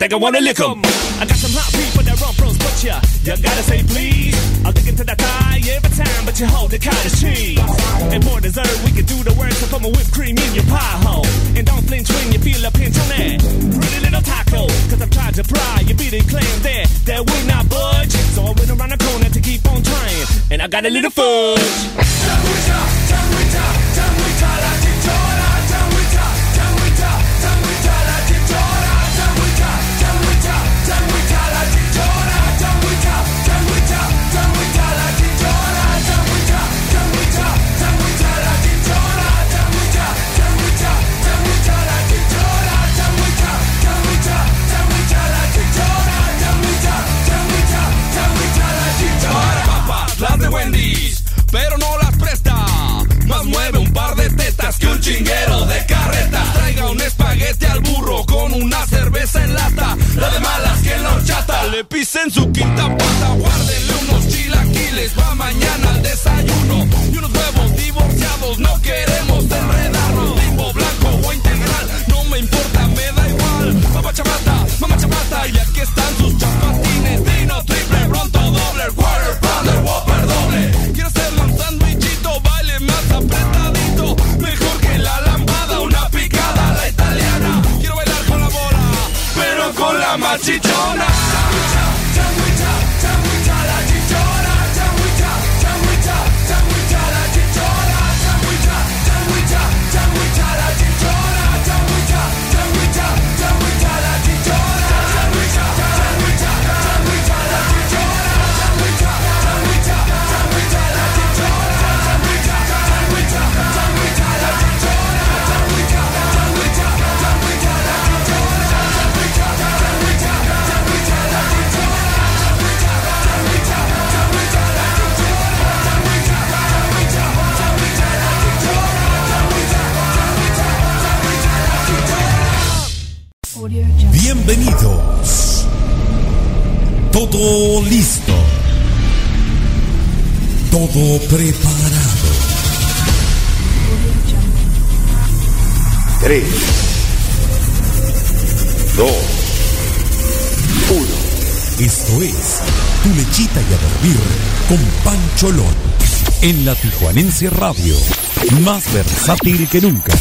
think I wanna lick 'em. I got some hot people that run pros, but ya, you gotta say please. I'll into that thigh every time, but you hold the cottage cheese. And more dessert, we can do the work, so put my whipped cream in your pie hole. And don't flinch when you feel a pinch on that. Pretty little taco, cause I've tried to pry, you be the claim there, that we not budge. So I went around the corner to keep on trying, and I got a little fudge. Radio, más versátil que nunca.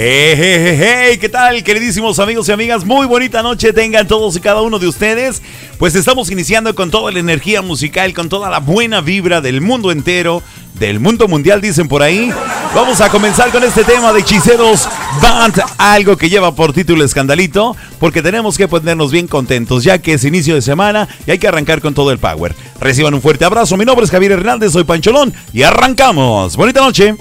Hey, hey, hey, ¿Qué tal, queridísimos amigos y amigas? Muy bonita noche tengan todos y cada uno de ustedes. Pues estamos iniciando con toda la energía musical, con toda la buena vibra del mundo entero, del mundo mundial, dicen por ahí. Vamos a comenzar con este tema de hechiceros Band, algo que lleva por título escandalito, porque tenemos que ponernos bien contentos, ya que es inicio de semana y hay que arrancar con todo el power. Reciban un fuerte abrazo, mi nombre es Javier Hernández, soy Pancholón y arrancamos. Bonita noche.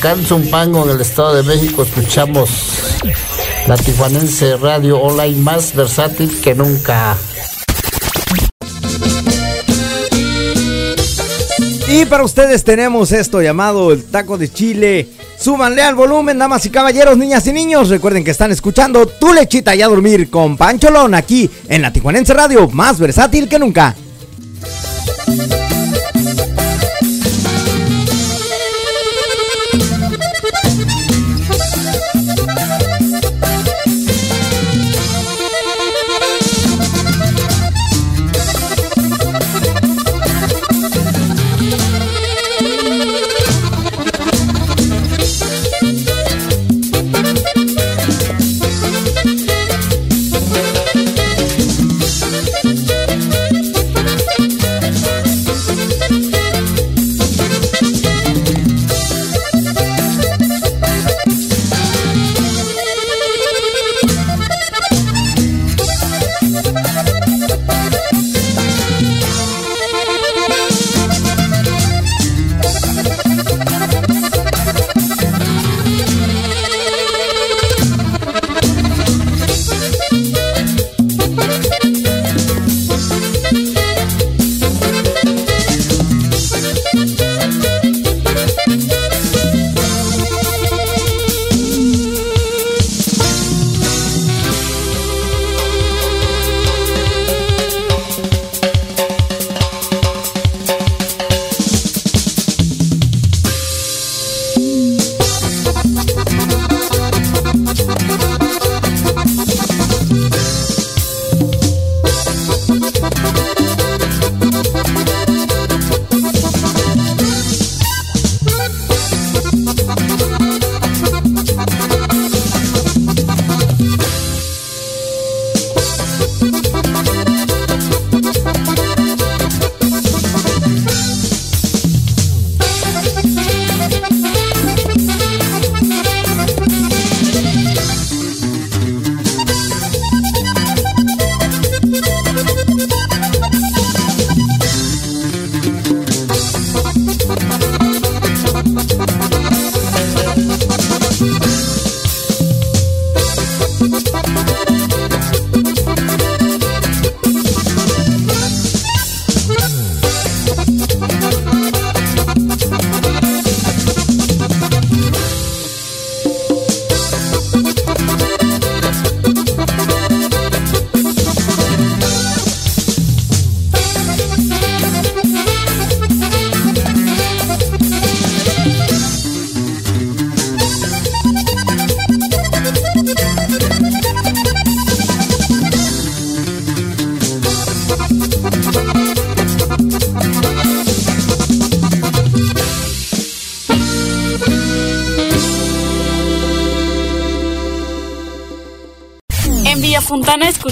Acá en Zumpango, en el Estado de México, escuchamos la tijuanense radio online más versátil que nunca. Y para ustedes tenemos esto llamado el taco de chile. Súbanle al volumen, damas y caballeros, niñas y niños. Recuerden que están escuchando Tu Lechita y a Dormir con Pancholón aquí en la Tijuanense Radio, más versátil que nunca.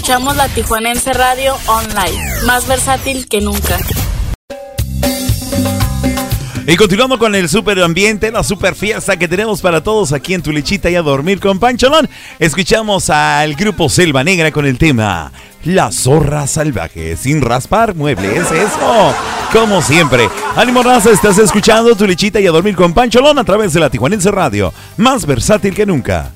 Escuchamos la Tijuanense Radio Online, más versátil que nunca. Y continuando con el super ambiente, la super fiesta que tenemos para todos aquí en Tu Lechita y a dormir con Pancholón, escuchamos al grupo Selva Negra con el tema La zorra salvaje, sin raspar muebles, eso, como siempre. Ánimo raza, estás escuchando Tu Lechita y a dormir con Pancholón a través de la Tijuanense Radio, más versátil que nunca.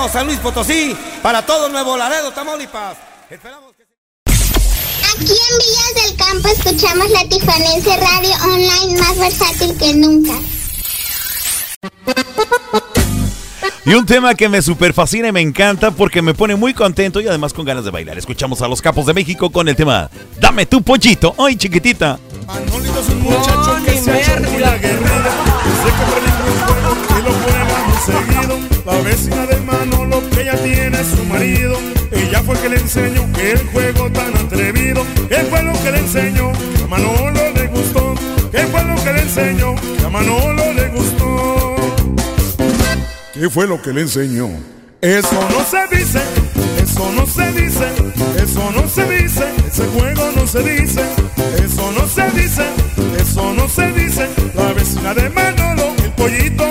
Ébano, San Luis Potosí para todo Nuevo Laredo, Tamaulipas. Esperamos que Aquí en Villas del Campo escuchamos la Tijuanense Radio Online más versátil que nunca. Y un tema que me super fascina y me encanta porque me pone muy contento y además con ganas de bailar. Escuchamos a los capos de México con el tema Dame tu pollito. ¡Ay, chiquitita! Manolito es un muchacho que se ha hecho muy aguerrido Desde que prende un fuego y lo prueba muy seguido La vecina enseñó el juego tan atrevido ¿Qué fue lo que le enseñó? A Manolo le gustó ¿Qué fue lo que le enseñó? Que a Manolo le gustó ¿Qué fue lo que le enseñó? Eso no se dice, eso no se dice, eso no se dice, ese juego no se dice, eso no se dice, eso no se dice. La vecina de Manolo, el pollito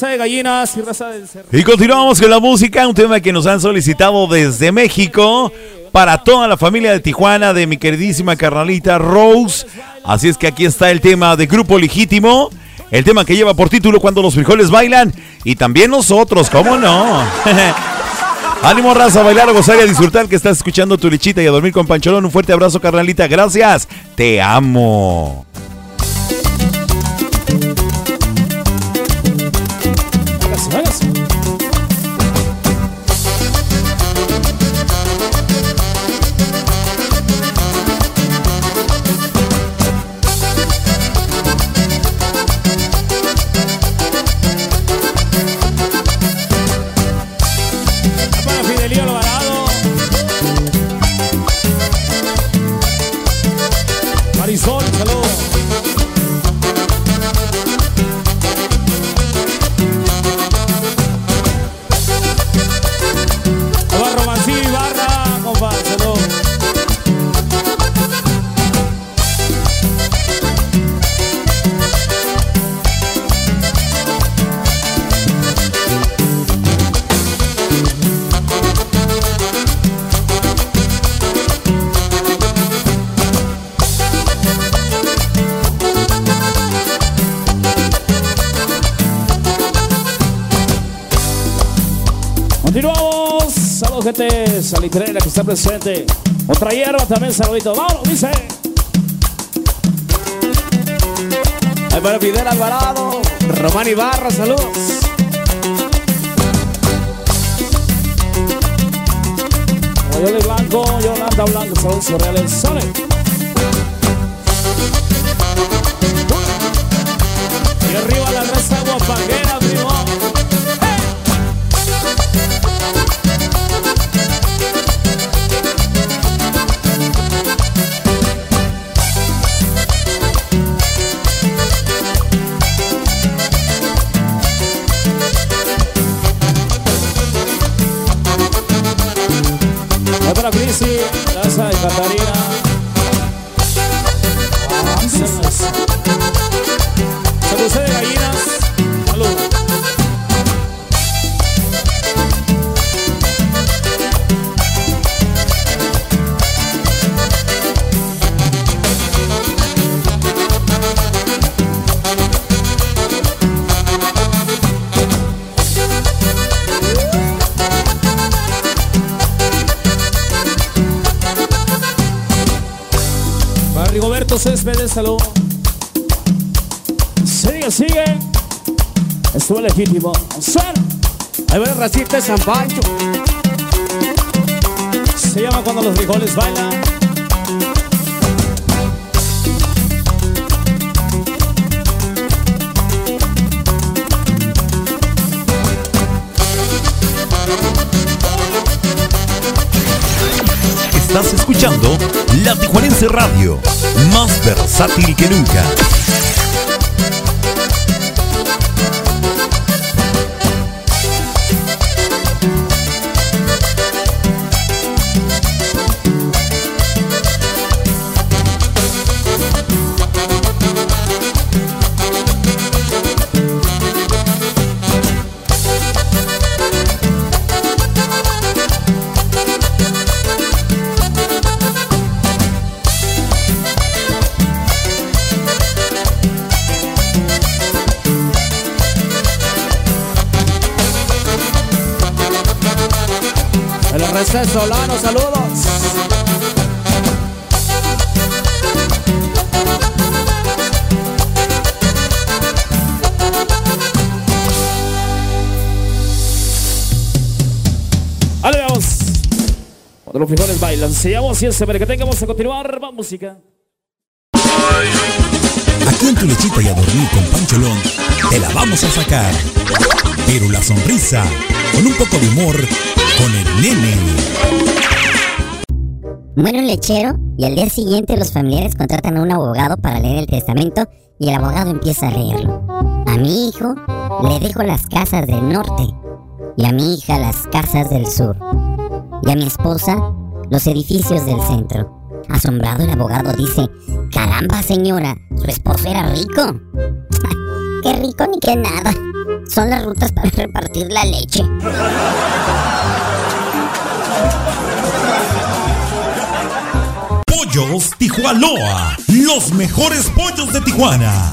raza de gallinas y raza del cerro. Y continuamos con la música, un tema que nos han solicitado desde México para toda la familia de Tijuana, de mi queridísima carnalita Rose. Así es que aquí está el tema de Grupo Legítimo, el tema que lleva por título Cuando los frijoles bailan, y también nosotros, ¿cómo no? Ánimo raza, a bailar, a gozar y a disfrutar que estás escuchando tu lechita y a dormir con Pancholón. Un fuerte abrazo, carnalita, gracias, te amo. Que está presente. Otra hierba también, saludito. Vámonos, dice. Ahí para Fidel Alvarado. Román Ibarra, saludos. Yoli Blanco, Yolanda Blanco, saludos cordiales. Sale. Y arriba la raza guapanguera, Racista de San Pancho. Se llama cuando los frijoles bailan. Estás escuchando La Tijuanense Radio, más versátil que nunca. RC Solano, saludos. Vamos. Cuando los frijoles bailan, se llama así ese, para que tengamos a continuar. Va música. Aquí en tu lechita y a dormir con Pancholón, te la vamos a sacar. Pero la sonrisa, con un poco de humor, con el nene. Muere un lechero y al día siguiente los familiares contratan a un abogado para leer el testamento y el abogado empieza a leerlo. A mi hijo le dejo las casas del norte y a mi hija las casas del sur y a mi esposa los edificios del centro. Asombrado el abogado dice, caramba señora, su esposo era rico. qué rico ni qué nada. Son las rutas para repartir la leche. Pollos Tijuanoa, los mejores pollos de Tijuana.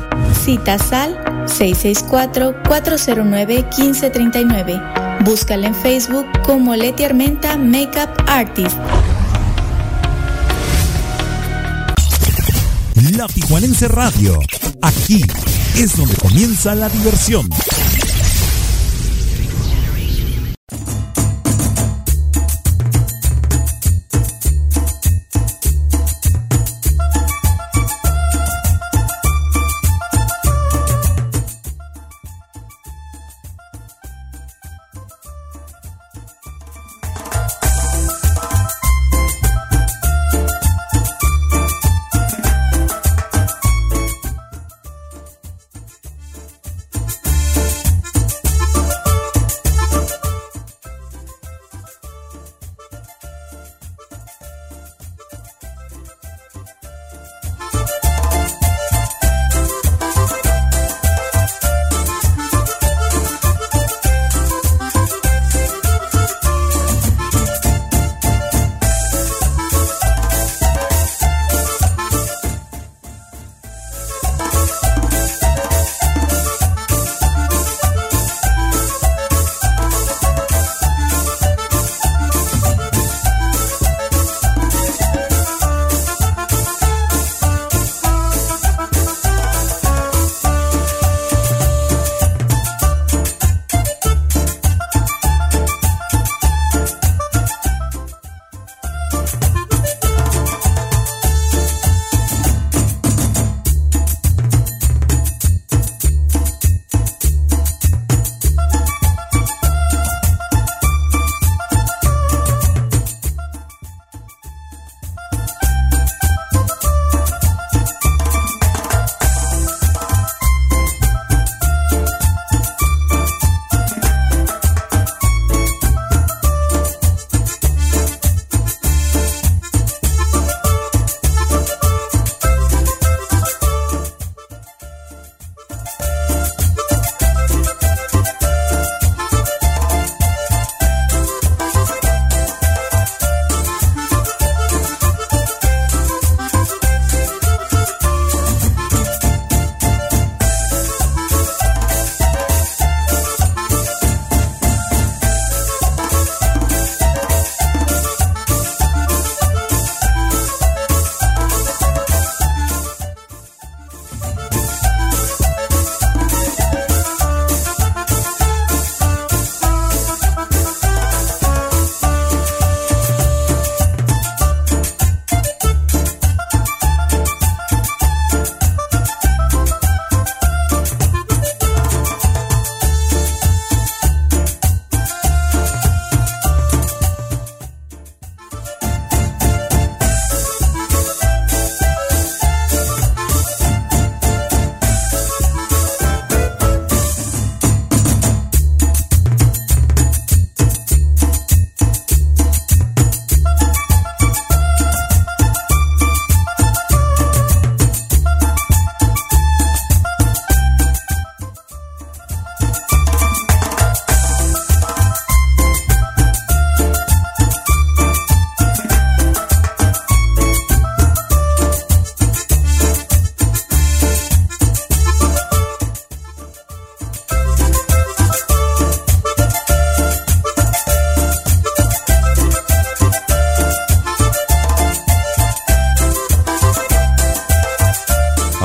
Citas al 664-409-1539. Búscala en Facebook como Leti Armenta Makeup Artist. La Tijuanense Radio. Aquí es donde comienza la diversión.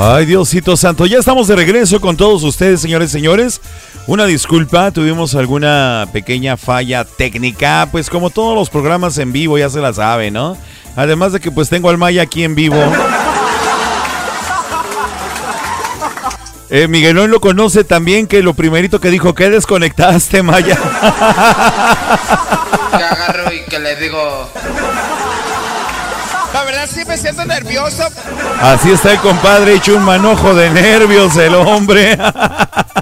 Ay, Diosito Santo, ya estamos de regreso con todos ustedes, señores y señores. Una disculpa, tuvimos alguna pequeña falla técnica, pues como todos los programas en vivo ya se la sabe, ¿no? Además de que pues tengo al Maya aquí en vivo. Eh, Miguelón lo conoce también, que lo primerito que dijo, que desconectaste, Maya? Que agarro y que le digo. Me siento nervioso. Así está el compadre, hecho un manojo de nervios el hombre.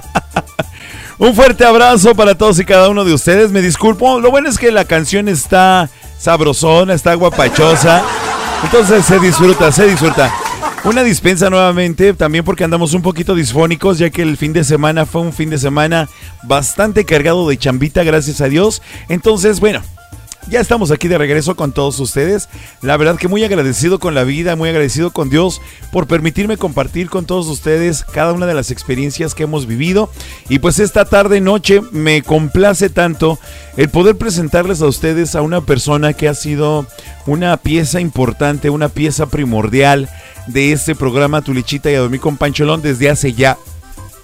un fuerte abrazo para todos y cada uno de ustedes. Me disculpo, lo bueno es que la canción está sabrosona, está guapachosa. Entonces se disfruta, se disfruta. Una dispensa nuevamente, también porque andamos un poquito disfónicos, ya que el fin de semana fue un fin de semana bastante cargado de chambita, gracias a Dios. Entonces, bueno, ya estamos aquí de regreso con todos ustedes. La verdad que muy agradecido con la vida, muy agradecido con Dios por permitirme compartir con todos ustedes cada una de las experiencias que hemos vivido. Y pues esta tarde noche me complace tanto el poder presentarles a ustedes a una persona que ha sido una pieza importante, una pieza primordial de este programa Tulichita y a dormir con Pancholón desde hace ya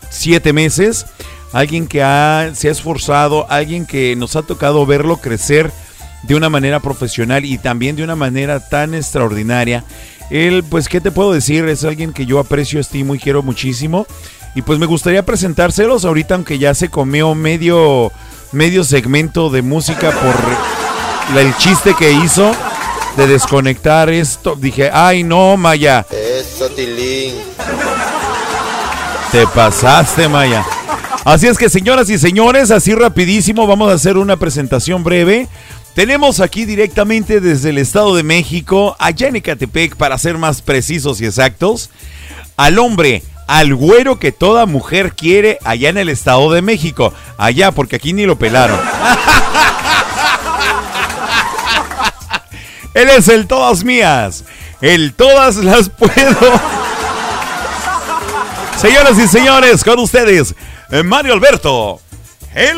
siete meses. Alguien que ha, se ha esforzado, alguien que nos ha tocado verlo crecer de una manera profesional y también de una manera tan extraordinaria. Él, pues, ¿qué te puedo decir? Es alguien que yo aprecio, estimo y quiero muchísimo. Y pues me gustaría presentárselos ahorita, aunque ya se comió medio, medio segmento de música por el chiste que hizo de desconectar esto. Dije, ay no, Maya, Eso, Tilín. te pasaste, Maya. Así es que, señoras y señores, así rapidísimo, vamos a hacer una presentación breve. Tenemos aquí directamente desde el Estado de México, allá en Ecatepec, para ser más precisos y exactos, al hombre, al güero que toda mujer quiere allá en el Estado de México. Allá, porque aquí ni lo pelaron. Él es el todas mías, el todas las puedo. Señoras y señores, con ustedes, eh, Mario Alberto, el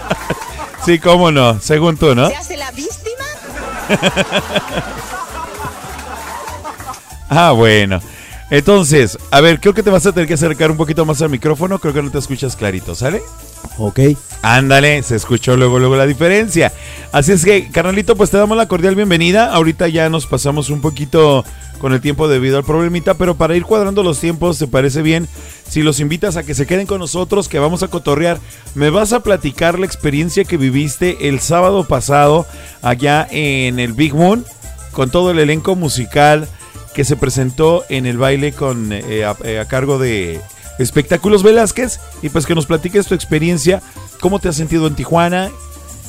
Sí, cómo no, según tú, ¿no? ¿Se hace la víctima? Ah, bueno. Entonces, a ver, creo que te vas a tener que acercar un poquito más al micrófono. Creo que no te escuchas clarito, ¿sale? Ok. Ándale, se escuchó luego, luego la diferencia. Así es que, carnalito, pues te damos la cordial bienvenida. Ahorita ya nos pasamos un poquito con el tiempo debido al problemita, pero para ir cuadrando los tiempos, ¿te parece bien? Si los invitas a que se queden con nosotros, que vamos a cotorrear, me vas a platicar la experiencia que viviste el sábado pasado allá en el Big Moon, con todo el elenco musical que se presentó en el baile con eh, a, eh, a cargo de Espectáculos Velázquez y pues que nos platiques tu experiencia, cómo te has sentido en Tijuana,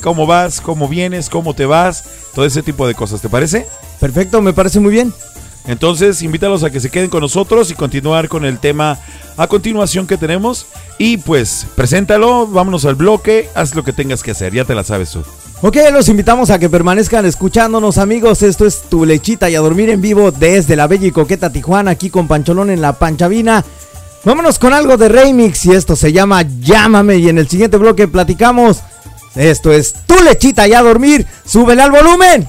cómo vas, cómo vienes, cómo te vas, todo ese tipo de cosas, ¿te parece? Perfecto, me parece muy bien. Entonces, invítalos a que se queden con nosotros y continuar con el tema a continuación que tenemos. Y pues, preséntalo, vámonos al bloque, haz lo que tengas que hacer, ya te la sabes tú. Ok, los invitamos a que permanezcan escuchándonos, amigos. Esto es Tu Lechita y a dormir en vivo desde la bella y coqueta Tijuana, aquí con Pancholón en la Panchavina. Vámonos con algo de remix y esto se llama Llámame. Y en el siguiente bloque platicamos. Esto es Tu Lechita y a dormir. Súbele al volumen.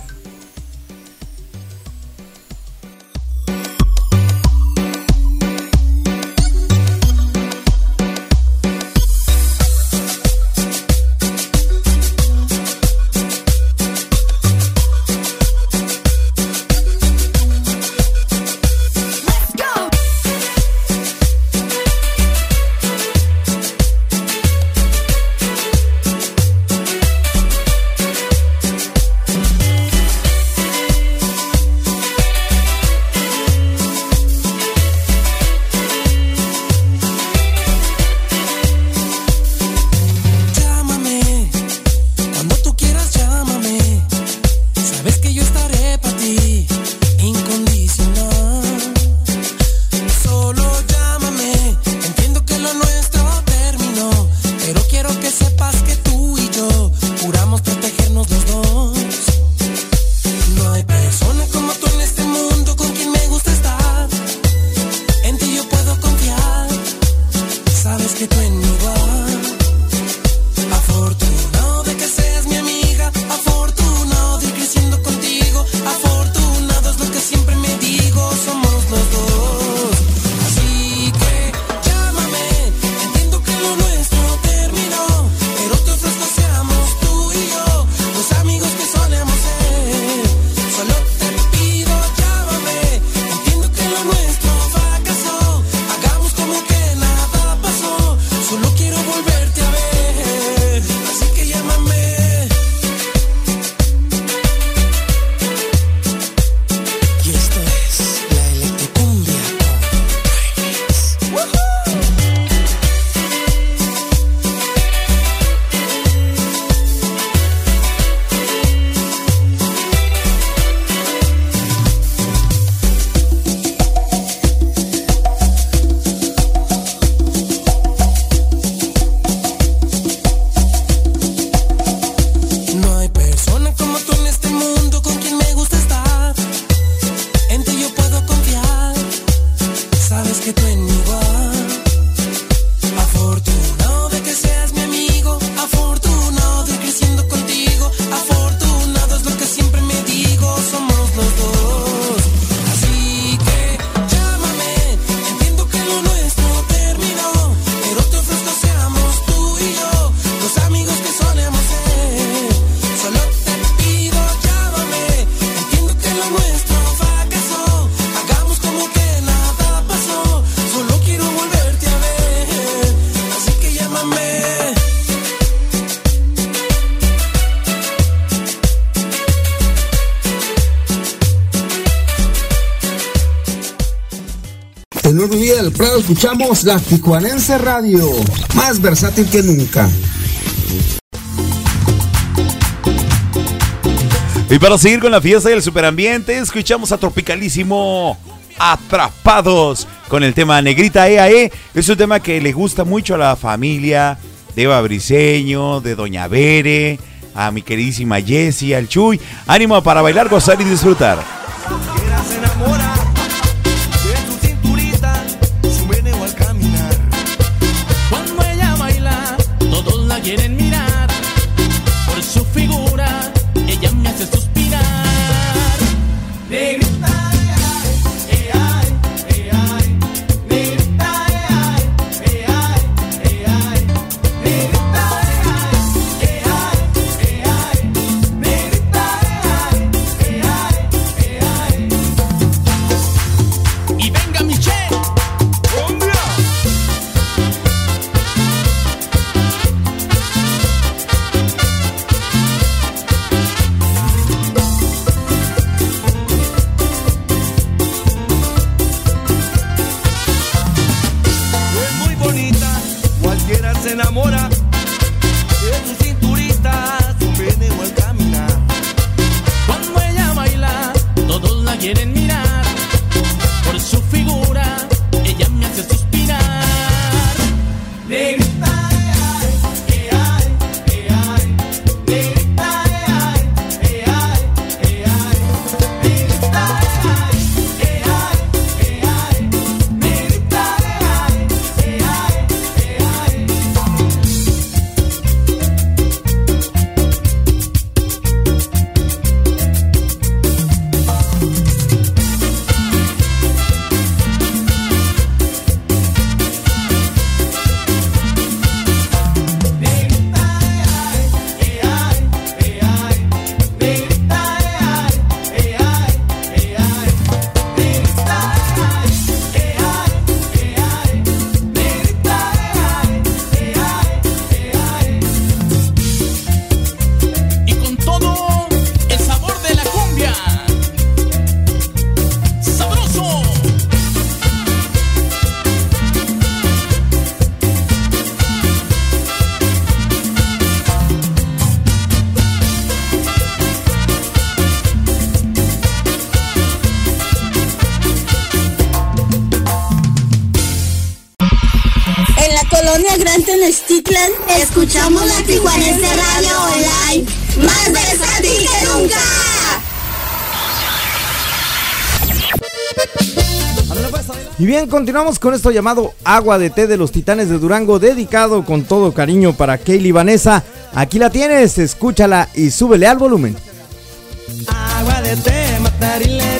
Escuchamos la Tijuanense Radio, más versátil que nunca. Y para seguir con la fiesta y el superambiente, escuchamos a Tropicalísimo Atrapados con el tema Negrita EAE. Es un tema que le gusta mucho a la familia de Eva de Doña Bere, a mi queridísima Jessie, al Chuy. Ánimo para bailar, gozar y disfrutar. Escuchamos la Tijuanense Radio Online, más versátil que nunca. Y bien, continuamos con esto llamado Agua de Té de los Titanes de Durango, dedicado con todo cariño para Kaylee Vanessa. Aquí la tienes, escúchala y súbele al volumen. Agua de té, matarilerile,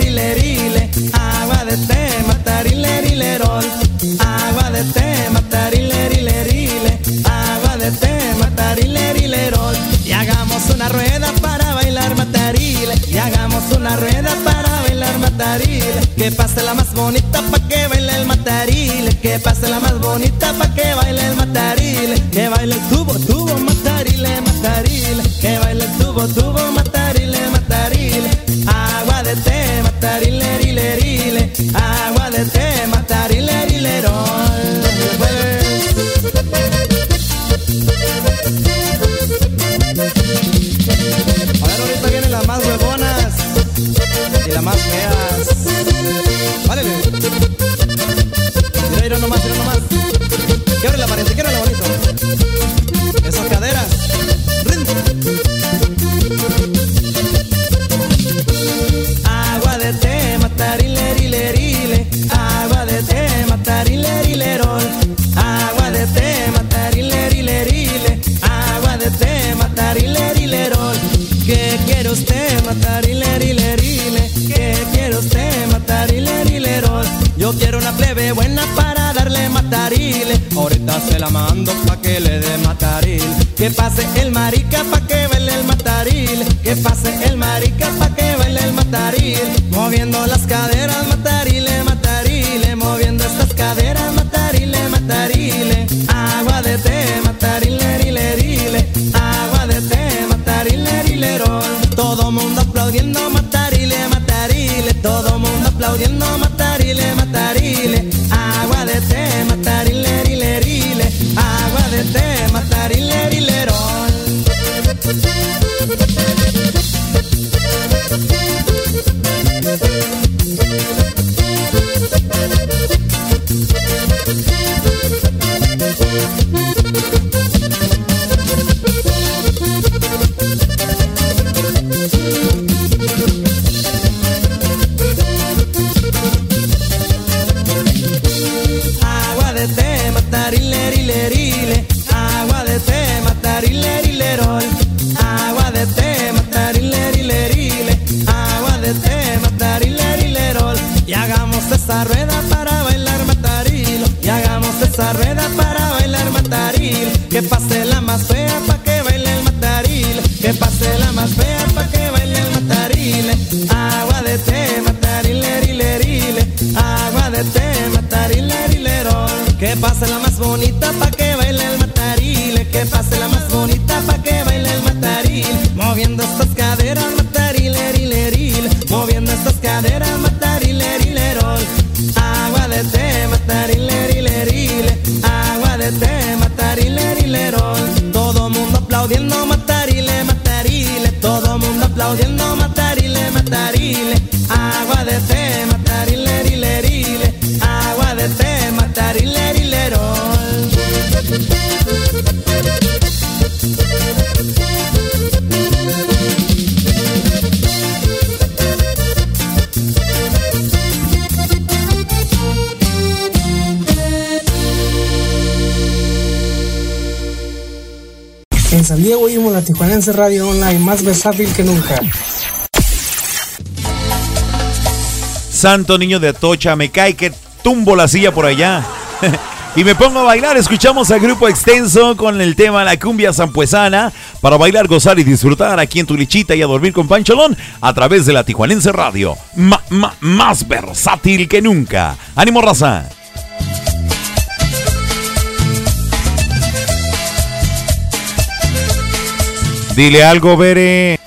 bailar matarile. Que pase la más bonita pa' que baile el matarile, que pase la más bonita pa' que baile el matarile. Que baile el tubo, tubo, matarile, matarile. Que baile el tubo, tubo, matarile, matarile. Agua de té, matarile, rile, rile. Agua Que pase el marica pa' que baile el matarile. Que pase el marica pa' que baile el matarile. Moviendo matarile, matarile. Agua de té, matarile, leril. Agua de té, matarile, lerol. En San Diego oímos la Tijuanense Radio Online más versátil que nunca. Santo niño de Atocha, me cae que tumbo la silla por allá. y me pongo a bailar. Escuchamos al grupo extenso con el tema La cumbia zampuesana para bailar, gozar y disfrutar aquí en tu lichita y a dormir con Pancholón a través de la Tijuanense Radio. Más versátil que nunca. ¡Ánimo, raza! Dile algo, Bere.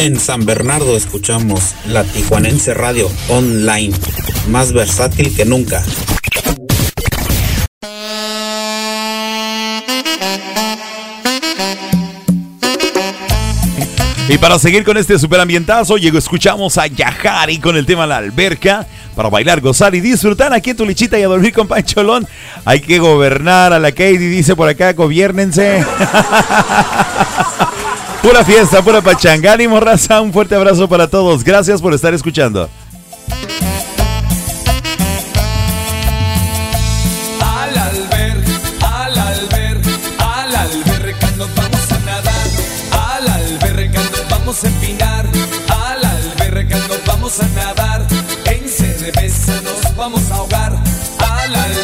En San Bernardo escuchamos la Tijuanense Radio Online, más versátil que nunca. Y para seguir con este superambientazo, llegó, escuchamos a Yahari con el tema La Alberca. Para bailar, gozar y disfrutar aquí en tu lichita y a dormir con Pancholón. Hay que gobernar a la Katie, dice por acá, gobiernense. pura fiesta, pura pachanga. Ánimo, raza. Un fuerte abrazo para todos. Gracias por estar escuchando. Al alber, al alber, al alberca nos vamos a nadar. Al alberca nos vamos a empinar. Al alberca nos vamos a nadar. En cerveza nos vamos a ahogar. Al alber,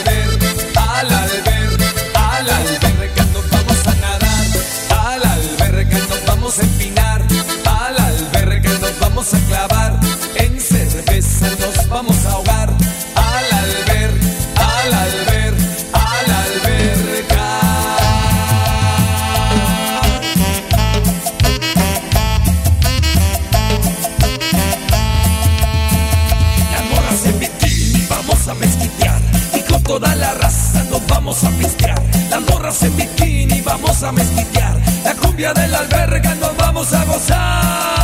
vamos a clavar. En cerveza nos vamos a ahogar. Al alber, al alber, al alberca. Las morras en bikini vamos a mezquitear y con toda la raza nos vamos a pistear. Las morras en bikini vamos a mezquitear. La cumbia de la alberga nos vamos a gozar.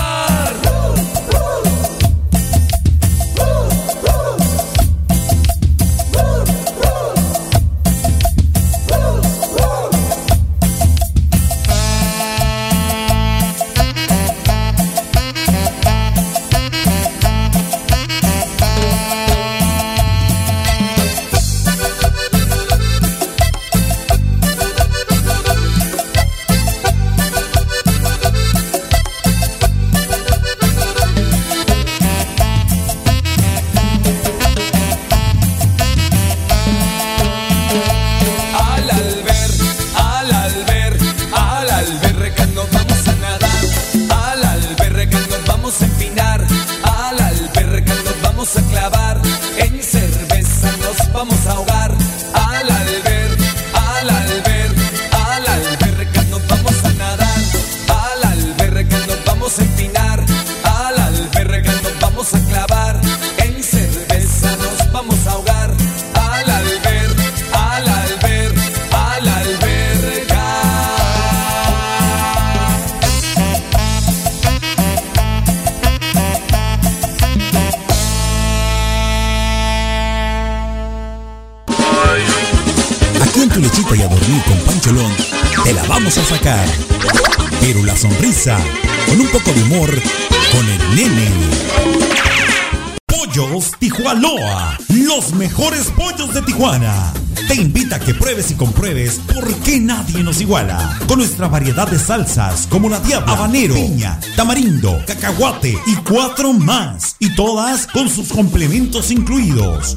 Con el nene. Pollos Tijualoa, los mejores pollos de Tijuana. Te invita a que pruebes y compruebes por qué nadie nos iguala. Con nuestra variedad de salsas como la diabla, habanero, piña, tamarindo, cacahuate y cuatro más. Y todas con sus complementos incluidos.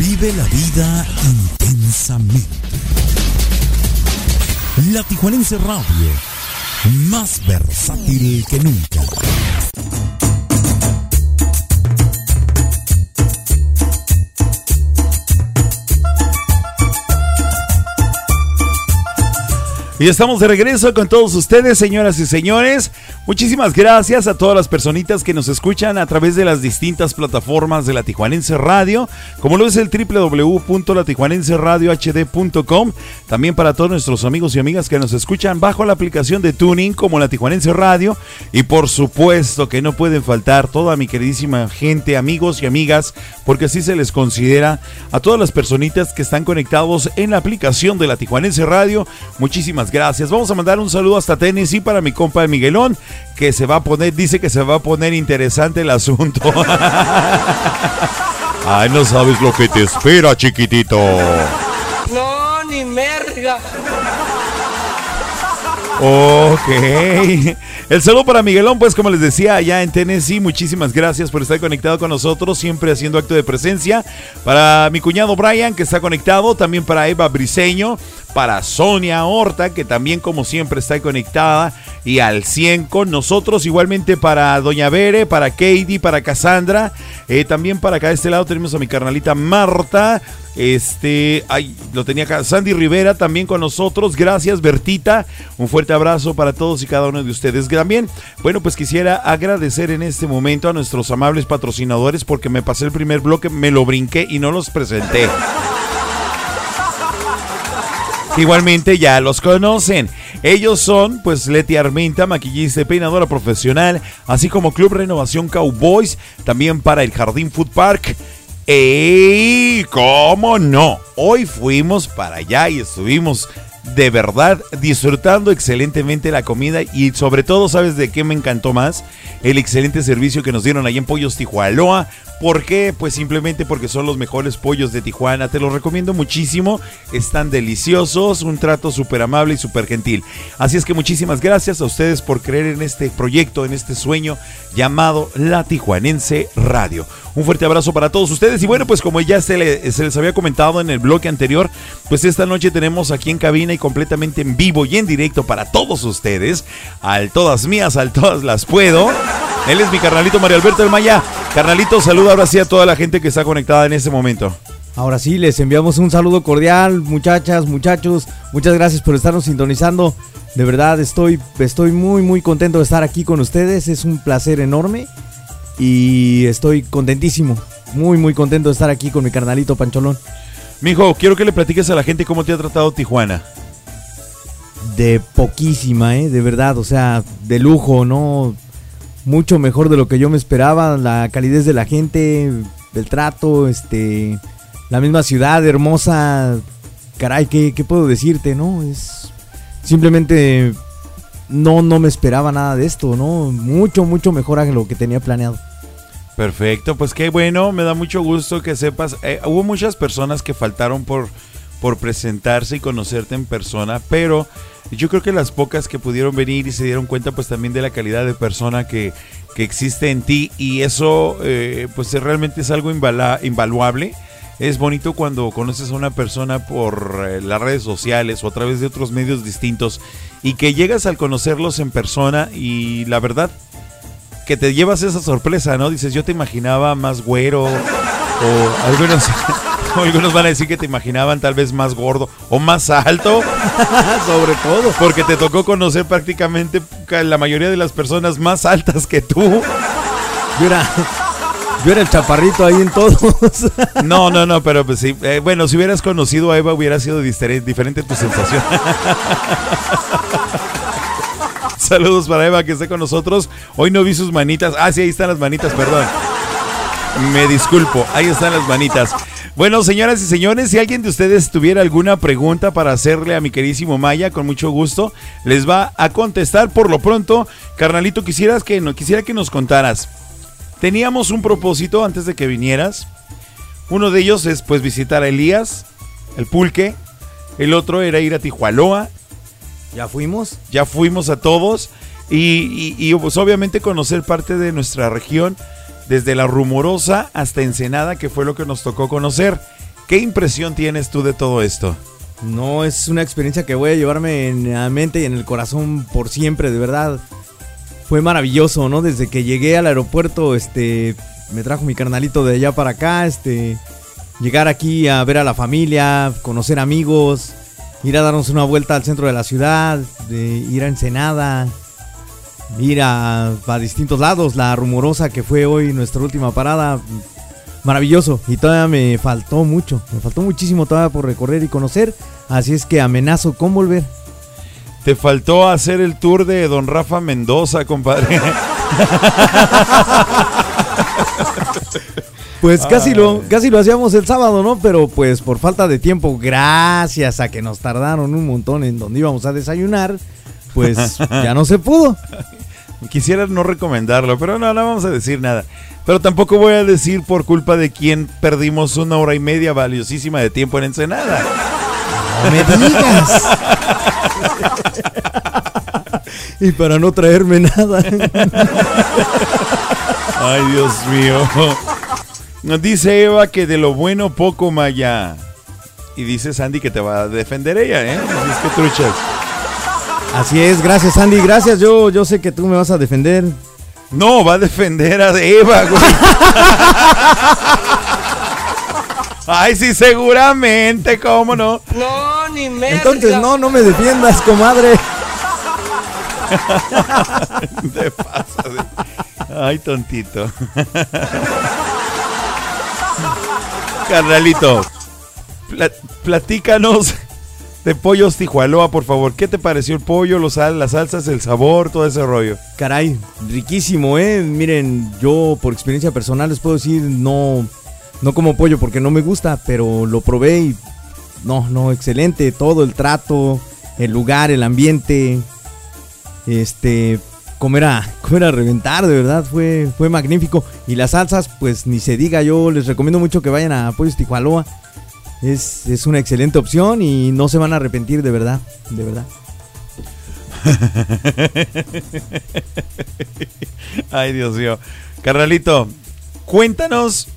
Vive la vida intensamente. La Tijuanense Radio, más versátil que nunca. Y estamos de regreso con todos ustedes, señoras y señores. Muchísimas gracias a todas las personitas que nos escuchan a través de las distintas plataformas de la Tijuanense Radio, como lo es el www.latijuanenseradiohd.com. También para todos nuestros amigos y amigas que nos escuchan bajo la aplicación de Tuning como la Tijuanense Radio. Y por supuesto que no pueden faltar toda mi queridísima gente, amigos y amigas, porque así se les considera a todas las personitas que están conectados en la aplicación de la Tijuanense Radio. Muchísimas gracias. Vamos a mandar un saludo hasta Tennessee para mi compa Miguelón, que se va a poner, dice que se va a poner interesante el asunto. Ay, no sabes lo que te espera, chiquitito. No, ni merga. Ok. El saludo para Miguelón, pues como les decía, allá en Tennessee, muchísimas gracias por estar conectado con nosotros, siempre haciendo acto de presencia. Para mi cuñado Brian, que está conectado, también para Eva Briseño, para Sonia Horta, que también como siempre está conectada y al 100 con nosotros, igualmente para Doña Bere, para Katie, para Cassandra, eh, también para acá de este lado tenemos a mi carnalita Marta, este, ay, lo tenía acá, Sandy Rivera también con nosotros, gracias Bertita, un fuerte abrazo para todos y cada uno de ustedes. También, bueno, pues quisiera agradecer en este momento a nuestros amables patrocinadores porque me pasé el primer bloque, me lo brinqué y no los presenté. Igualmente ya los conocen. Ellos son, pues, Leti Armenta, maquillista y peinadora profesional, así como Club Renovación Cowboys, también para el Jardín Food Park. ¡Ey! ¿Cómo no? Hoy fuimos para allá y estuvimos de verdad disfrutando excelentemente la comida y sobre todo, ¿sabes de qué me encantó más? El excelente servicio que nos dieron ahí en Pollos Tijualoa. ¿Por qué? Pues simplemente porque son los mejores pollos de Tijuana. Te los recomiendo muchísimo. Están deliciosos, un trato súper amable y súper gentil. Así es que muchísimas gracias a ustedes por creer en este proyecto, en este sueño llamado La Tijuanense Radio. Un fuerte abrazo para todos ustedes. Y bueno, pues como ya se, se les había comentado en el bloque anterior, pues esta noche tenemos aquí en cabina y completamente en vivo y en directo para todos ustedes, al todas mías, al todas las puedo. Él es mi carnalito Mario Alberto del Maya. Carnalito, saluda ahora sí a toda la gente que está conectada en este momento. Ahora sí, les enviamos un saludo cordial, muchachas, muchachos. Muchas gracias por estarnos sintonizando. De verdad, estoy, estoy muy, muy contento de estar aquí con ustedes. Es un placer enorme. Y estoy contentísimo. Muy, muy contento de estar aquí con mi carnalito Pancholón. Mijo, quiero que le platiques a la gente cómo te ha tratado Tijuana. De poquísima, ¿eh? De verdad, o sea, de lujo, ¿no? Mucho mejor de lo que yo me esperaba. La calidez de la gente, del trato, este... La misma ciudad hermosa. Caray, ¿qué, qué puedo decirte, no? Es... Simplemente... No, no me esperaba nada de esto, ¿no? Mucho, mucho mejor a lo que tenía planeado. Perfecto, pues qué bueno, me da mucho gusto que sepas. eh, hubo muchas personas que faltaron por, por presentarse y conocerte en persona, pero yo creo que las pocas que pudieron venir y se dieron cuenta pues también de la calidad de persona que, que existe en ti y eso eh, pues realmente es algo invaluable. Es bonito cuando conoces a una persona por eh, las redes sociales o a través de otros medios distintos y que llegas al conocerlos en persona y la verdad que te llevas esa sorpresa, ¿no? Dices, yo te imaginaba más güero, o algunos, algunos van a decir que te imaginaban tal vez más gordo o más alto. Sobre todo. Porque te tocó conocer prácticamente ca- la mayoría de las personas más altas que tú. Yo era, yo era el chaparrito ahí en todos. No, no, no, pero pues sí. eh, bueno, si hubieras conocido a Eva hubiera sido diferente, tu sensación. Saludos para Eva que está con nosotros. Hoy no vi sus manitas. Ah, sí, ahí están las manitas, perdón. Me disculpo, ahí están las manitas. Bueno, señoras y señores, si alguien de ustedes tuviera alguna pregunta para hacerle a mi queridísimo Maya, con mucho gusto, les va a contestar. Por lo pronto, carnalito, quisieras que, no, quisiera que nos contaras. Teníamos un propósito antes de que vinieras. Uno de ellos es pues visitar a Elías, el pulque. El otro era ir a Tijualoa. ¿Ya fuimos? Ya fuimos a todos. Y, y- y, pues, obviamente conocer parte de nuestra región, desde la rumorosa hasta Ensenada, que fue lo que nos tocó conocer. ¿Qué impresión tienes tú de todo esto? No, es una experiencia que voy a llevarme en la mente y en el corazón por siempre, de verdad. Fue maravilloso, ¿no? Desde que llegué al aeropuerto, este, me trajo mi carnalito de allá para acá, este, llegar aquí a ver a la familia, conocer amigos, ir a darnos una vuelta al centro de la ciudad, ir a Ensenada, ir a, a distintos lados. La rumorosa que fue hoy nuestra última parada, maravilloso. Y todavía me faltó mucho, me faltó muchísimo todavía por recorrer y conocer. Así es que amenazo con volver. Te faltó hacer el tour de Don Rafa Mendoza, compadre. Pues casi lo, casi lo hacíamos el sábado, ¿no? Pero pues por falta de tiempo, gracias a que nos tardaron un montón en donde íbamos a desayunar, pues ya no se pudo. Quisiera no recomendarlo, pero no, no vamos a decir nada. Pero tampoco voy a decir por culpa de quién perdimos una hora y media valiosísima de tiempo en Ensenada. No me digas. y para no traerme nada. Ay, Dios mío. Nos dice Eva que de lo bueno poco Maya. Y dice Sandy que te va a defender ella, ¿eh? Es que truchas. Así es, gracias Andy, gracias. Yo, yo sé que tú me vas a defender. No, va a defender a Eva, güey. Ay, sí, seguramente, ¿cómo no? No, ni me. Entonces no, no me defiendas, comadre. Te pasas de- Ay, tontito. Carnalito, pla- platícanos de pollos Tijualoa, por favor. ¿Qué te pareció el pollo, los sal, las salsas, el sabor, todo ese rollo? Caray, riquísimo, ¿eh? Miren, yo por experiencia personal les puedo decir, no, no como pollo porque no me gusta, pero lo probé y no, no, excelente. Todo el trato, el lugar, el ambiente, este, comer a, comer a reventar, de verdad, fue, fue magnífico. Y las salsas, pues ni se diga, yo les recomiendo mucho que vayan a Pollos Tijualoa. Es, es una excelente opción y no se van a arrepentir, de verdad, de verdad. Ay, Dios mío. Carnalito, cuéntanos.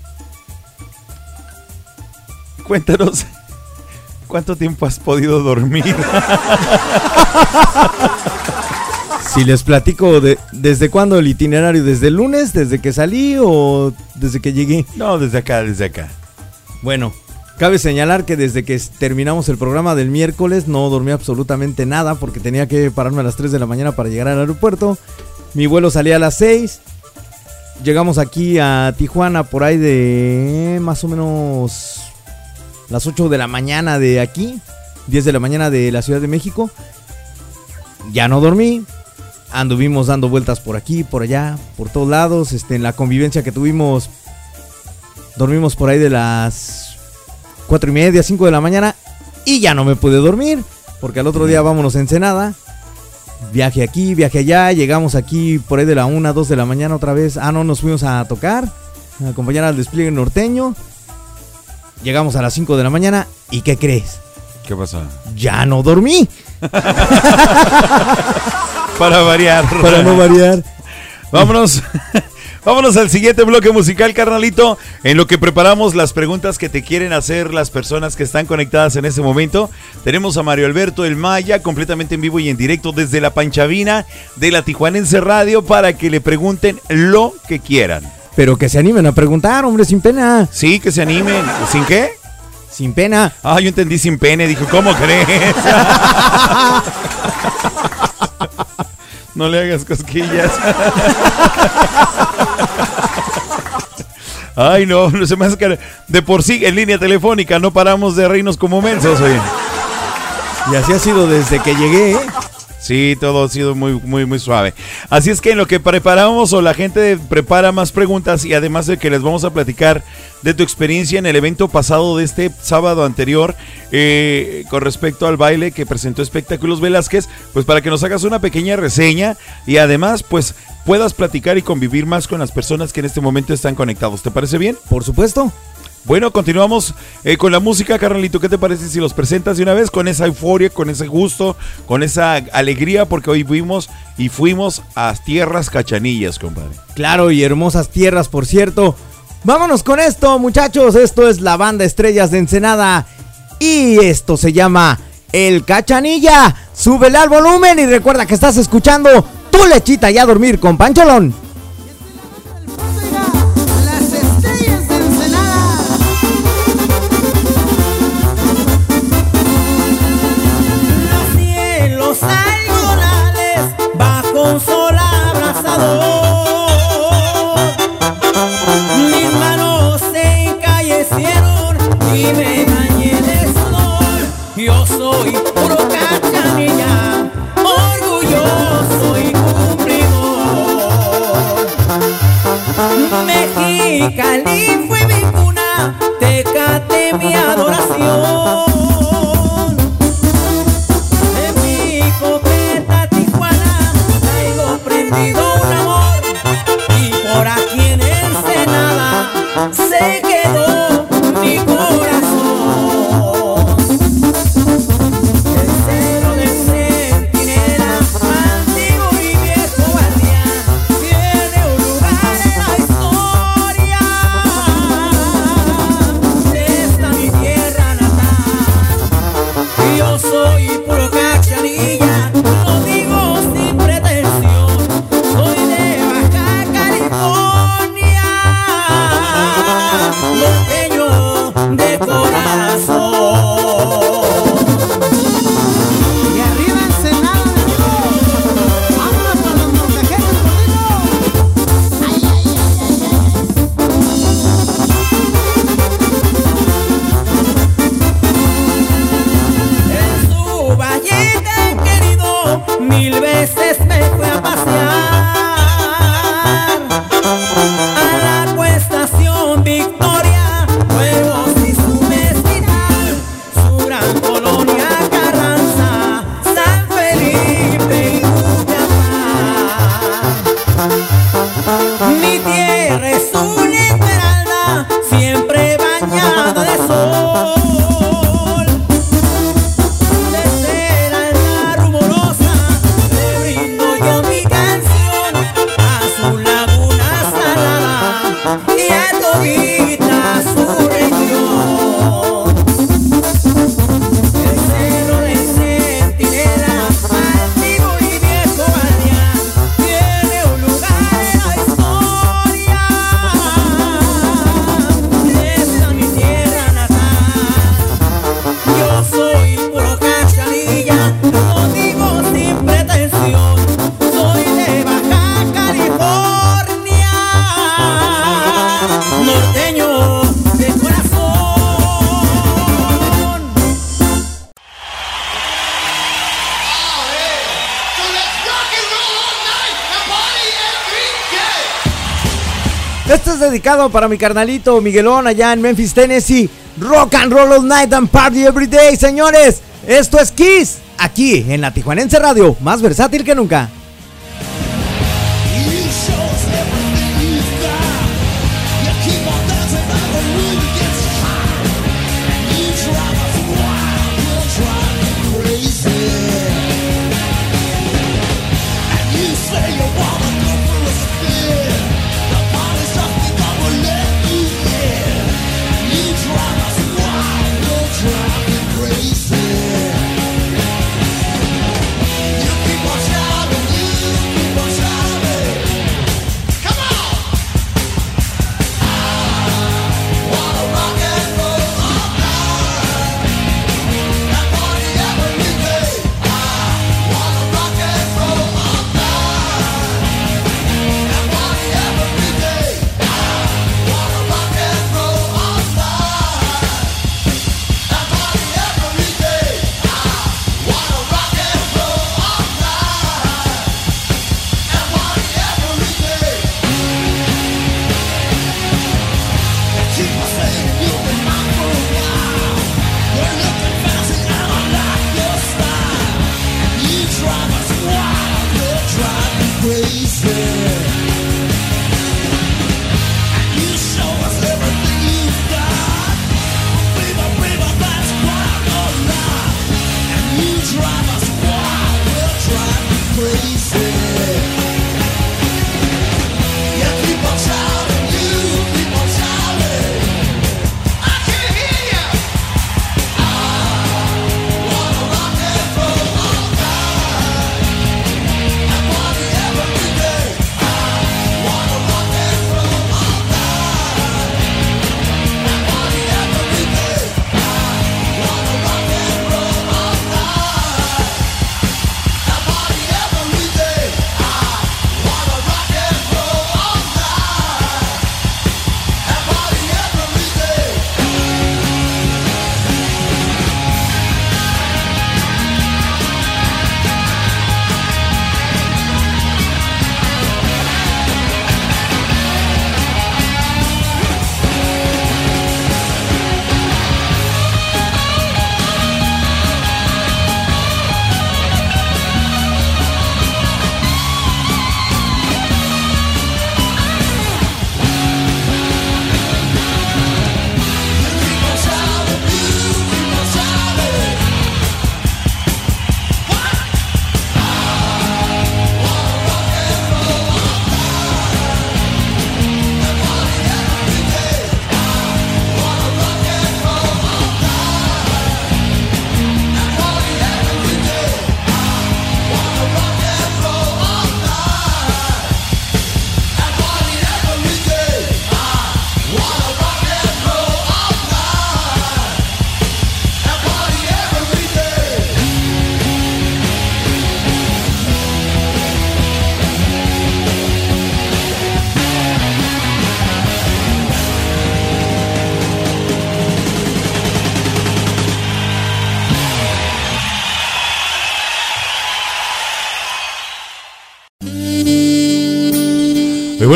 Cuéntanos. ¿Cuánto tiempo has podido dormir? Si les platico de, desde cuándo el itinerario, desde el lunes, desde que salí o desde que llegué. No, desde acá, desde acá. Bueno, cabe señalar que desde que terminamos el programa del miércoles no dormí absolutamente nada porque tenía que pararme a las 3 de la mañana para llegar al aeropuerto. Mi vuelo salía a las 6. Llegamos aquí a Tijuana por ahí de más o menos las 8 de la mañana de aquí, 10 de la mañana de la Ciudad de México. Ya no dormí. Anduvimos dando vueltas por aquí, por allá, por todos lados. Este, en la convivencia que tuvimos, dormimos por ahí de las 4 y media, 5 de la mañana. Y ya no me pude dormir, porque al otro día vámonos a Ensenada. Viaje aquí, viaje allá. Llegamos aquí por ahí de la 1, 2 de la mañana otra vez. Ah, no, nos fuimos a tocar, a acompañar al despliegue norteño. Llegamos a las 5 de la mañana. ¿Y qué crees? ¿Qué pasó? Ya no dormí. Para variar. Para no variar. Vámonos. Vámonos al siguiente bloque musical, carnalito, en lo que preparamos las preguntas que te quieren hacer las personas que están conectadas en este momento. Tenemos a Mario Alberto El Maya, completamente en vivo y en directo desde la Panchavina de la Tijuanense Radio para que le pregunten lo que quieran. Pero que se animen a preguntar, hombre, sin pena. Sí, que se animen. ¿Sin qué? Sin pena. Ah, yo entendí sin pene. Dijo, ¿cómo crees? no le hagas cosquillas. Ay, no, no se me hace de por sí en línea telefónica no paramos de reírnos como mensos, oye. Y así ha sido desde que llegué, ¿eh? Sí, todo ha sido muy, muy, muy suave. Así es que en lo que preparamos o la gente prepara más preguntas y además de que les vamos a platicar de tu experiencia en el evento pasado de este sábado anterior eh, con respecto al baile que presentó Espectáculos Velázquez, pues para que nos hagas una pequeña reseña y además pues puedas platicar y convivir más con las personas que en este momento están conectados. ¿Te parece bien? Por supuesto. Bueno, continuamos eh, con la música, carnalito. ¿Qué te parece si los presentas de una vez con esa euforia, con ese gusto, con esa alegría? Porque hoy fuimos y fuimos a tierras cachanillas, compadre. Claro, y hermosas tierras, por cierto. Vámonos con esto, muchachos. Esto es la banda Estrellas de Ensenada. Y esto se llama El Cachanilla. Súbele al volumen y recuerda que estás escuchando Tu Lechita y a dormir con Pancholón. Mexicali fue mi cuna, Tecate mi adoración. Dedicado para mi carnalito Miguelón allá en Memphis, Tennessee. Rock and Roll all night and party every day, señores. Esto es Kiss, aquí en la Tijuanense Radio, más versátil que nunca.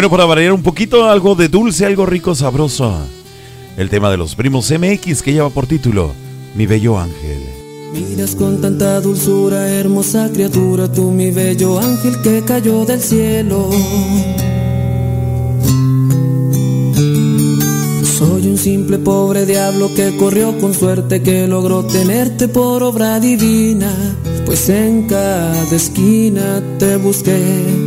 Para variar un poquito, algo de dulce, algo rico, sabroso. El tema de los primos MX que lleva por título Mi Bello Ángel. Miras con tanta dulzura, hermosa criatura, tú mi bello ángel que cayó del cielo. Soy un simple pobre diablo que corrió con suerte, que logró tenerte por obra divina, pues en cada esquina te busqué.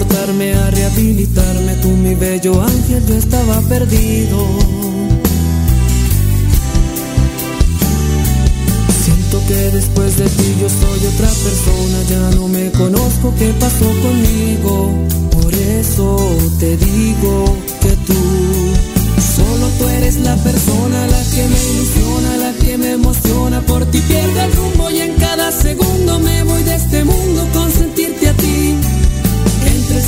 transportarme, a rehabilitarme. Tú, mi bello ángel, yo estaba perdido. Siento que después de ti yo soy otra persona, ya no me conozco qué pasó conmigo. Por eso te digo que tú, solo tú eres la persona, la que me ilusiona, la que me emociona. Por ti pierdo el rumbo y en cada segundo me voy de este mundo concentrado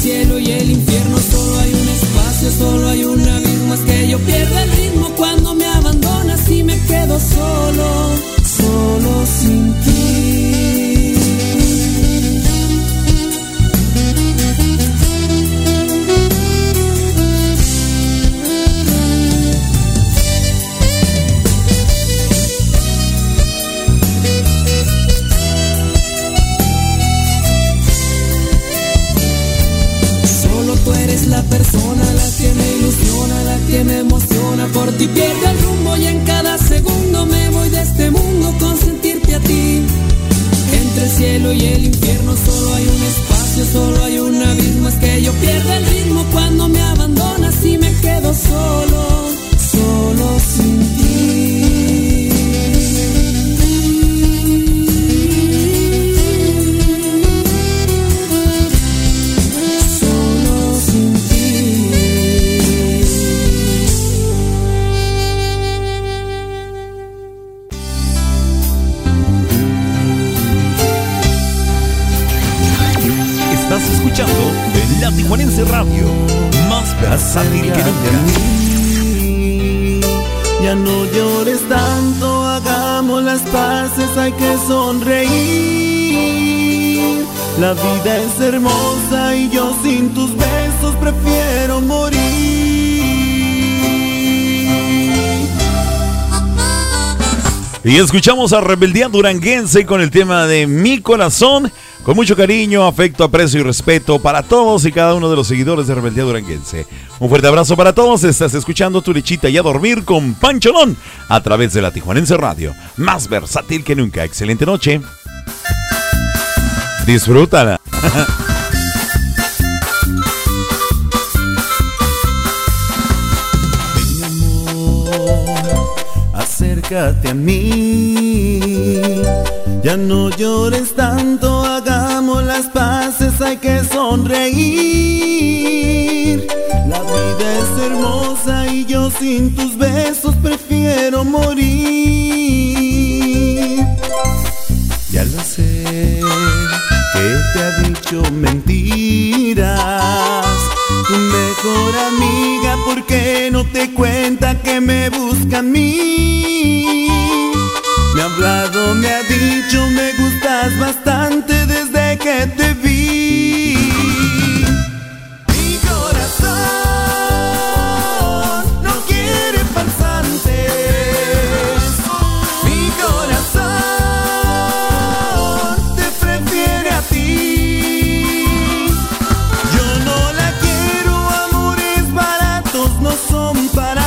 cielo y el infierno solo hay un espacio, solo hay un abismo. Es que yo pierdo el ritmo cuando me abandonas y me quedo solo, solo sin ti. de perder. Y escuchamos a Rebeldía Duranguense con el tema de Mi Corazón, con mucho cariño, afecto, aprecio y respeto para todos y cada uno de los seguidores de Rebeldía Duranguense. Un fuerte abrazo para todos, estás escuchando tu lechita y a dormir con Pancholón a través de la Tijuanense Radio, más versátil que nunca. Excelente noche. Disfrútala. acércate a mí. Ya no llores tanto, hagamos las paces, hay que sonreír. La vida es hermosa y yo sin tus besos prefiero morir. Ya lo sé, que te ha dicho mentiras. Tu mejor amiga, ¿por qué no te cuenta que me busca a mí? Hablado, me ha dicho, me gustas bastante desde que te vi. Mi corazón no quiere farsantes. Mi corazón te prefiere a ti. Yo no la quiero, amores baratos no son para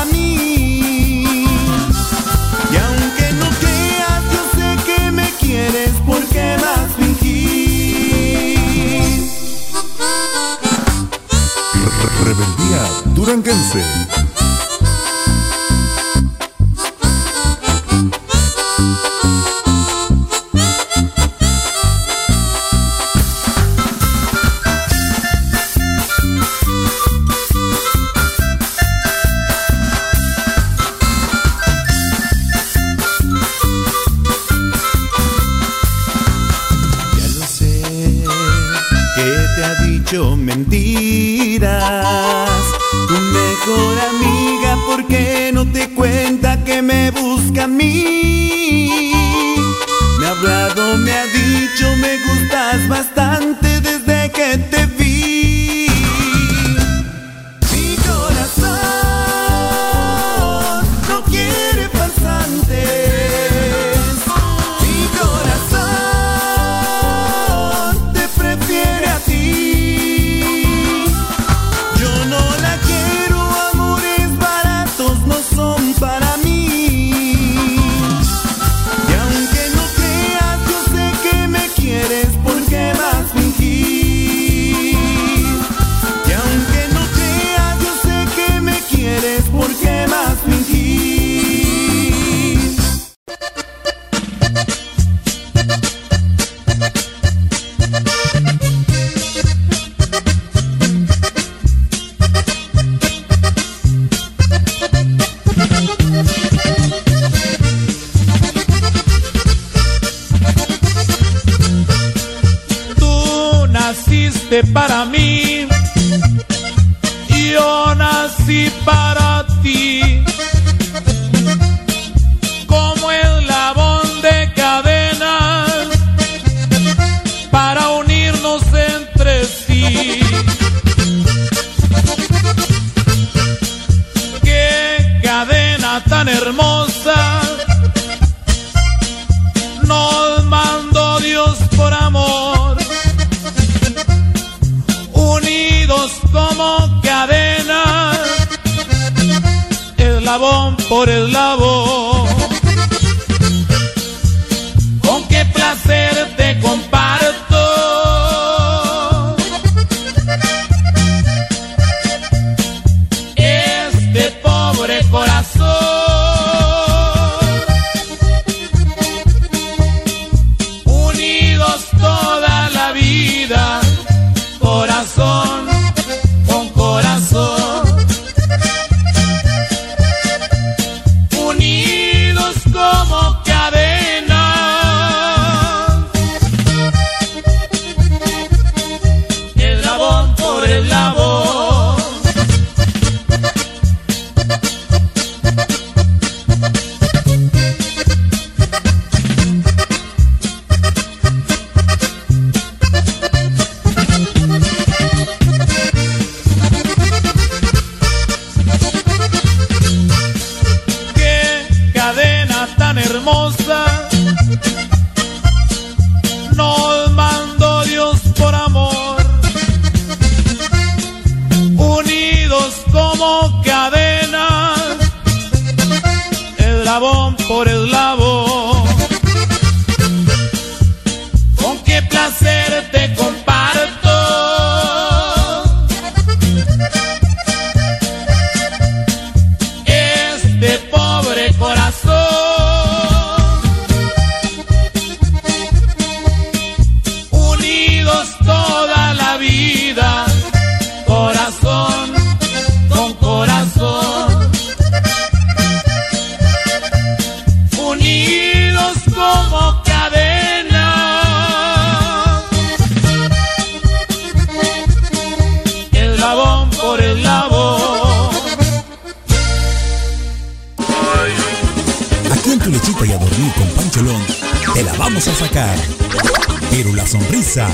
Pero la sonrisa,